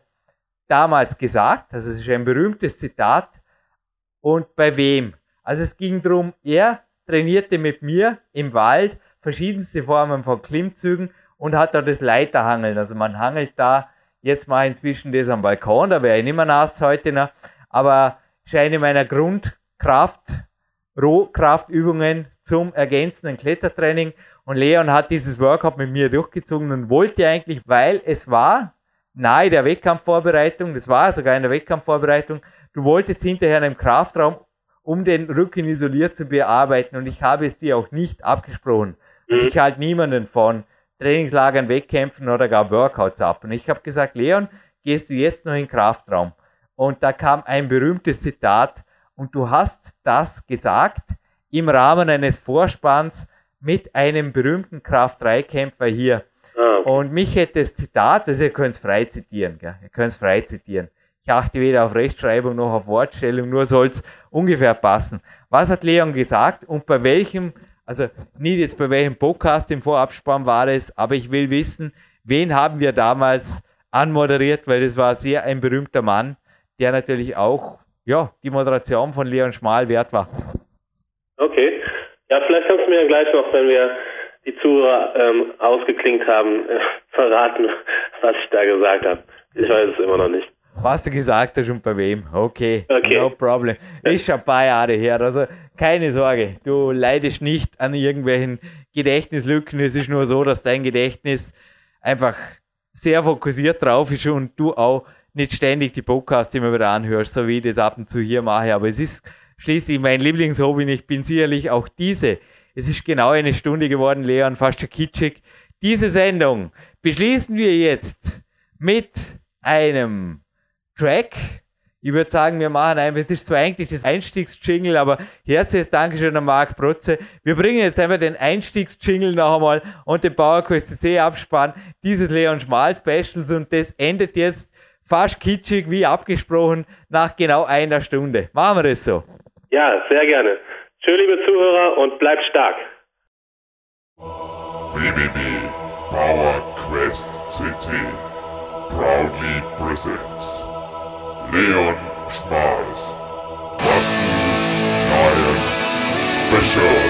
damals gesagt? Also es ist ein berühmtes Zitat. Und bei wem? Also es ging darum, er trainierte mit mir im Wald verschiedenste Formen von Klimmzügen und hat da das Leiterhangeln. Also man hangelt da, jetzt mal inzwischen das am Balkon, da wäre ich nicht mehr nass heute noch, aber ist eine meiner Grundkraft, Rohkraftübungen zum ergänzenden Klettertraining. Und Leon hat dieses Workout mit mir durchgezogen und wollte eigentlich, weil es war nahe der Wettkampfvorbereitung, das war sogar in der Wettkampfvorbereitung, du wolltest hinterher in einem Kraftraum um den Rücken isoliert zu bearbeiten. Und ich habe es dir auch nicht abgesprochen. Also ich halte niemanden von Trainingslagern, Wettkämpfen oder gar Workouts ab. Und ich habe gesagt, Leon, gehst du jetzt noch in den Kraftraum? Und da kam ein berühmtes Zitat und du hast das gesagt im Rahmen eines Vorspanns mit einem berühmten Kraft-3-Kämpfer hier. Ah. Und mich hätte das Zitat, also ihr könnt es frei zitieren, gell? ihr könnt es frei zitieren. Ich achte weder auf Rechtschreibung noch auf Wortstellung, nur soll es ungefähr passen. Was hat Leon gesagt und bei welchem also nicht jetzt bei welchem Podcast im Vorabspann war es, aber ich will wissen, wen haben wir damals anmoderiert, weil das war sehr ein berühmter Mann, der natürlich auch ja, die Moderation von Leon Schmal wert war. Okay. Ja, vielleicht kannst du mir gleich noch, wenn wir die Zuhörer ähm, ausgeklingt haben, äh, <laughs> verraten, was ich da gesagt habe. Ich weiß es immer noch nicht. Was du gesagt hast und bei wem. Okay, okay. no problem. Ist schon ein paar Jahre her. Also keine Sorge, du leidest nicht an irgendwelchen Gedächtnislücken. Es ist nur so, dass dein Gedächtnis einfach sehr fokussiert drauf ist und du auch nicht ständig die Podcasts immer wieder anhörst, so wie ich das ab und zu hier mache. Aber es ist schließlich mein Lieblingshobby und ich bin sicherlich auch diese. Es ist genau eine Stunde geworden, Leon, fast schon kitschig. Diese Sendung beschließen wir jetzt mit einem Track. Ich würde sagen, wir machen einfach, es ist zwar eigentlich das Einstiegsjingle, aber herzliches Dankeschön an Marc Protze. Wir bringen jetzt einfach den Einstiegsjingle noch einmal und den PowerQuest CC Abspann dieses Leon Schmal Specials und das endet jetzt fast kitschig wie abgesprochen nach genau einer Stunde. Machen wir das so. Ja, sehr gerne. Schön, liebe Zuhörer, und bleibt stark. www.powerquest.cc proudly presents Leon Schmals Bastu Lion Special.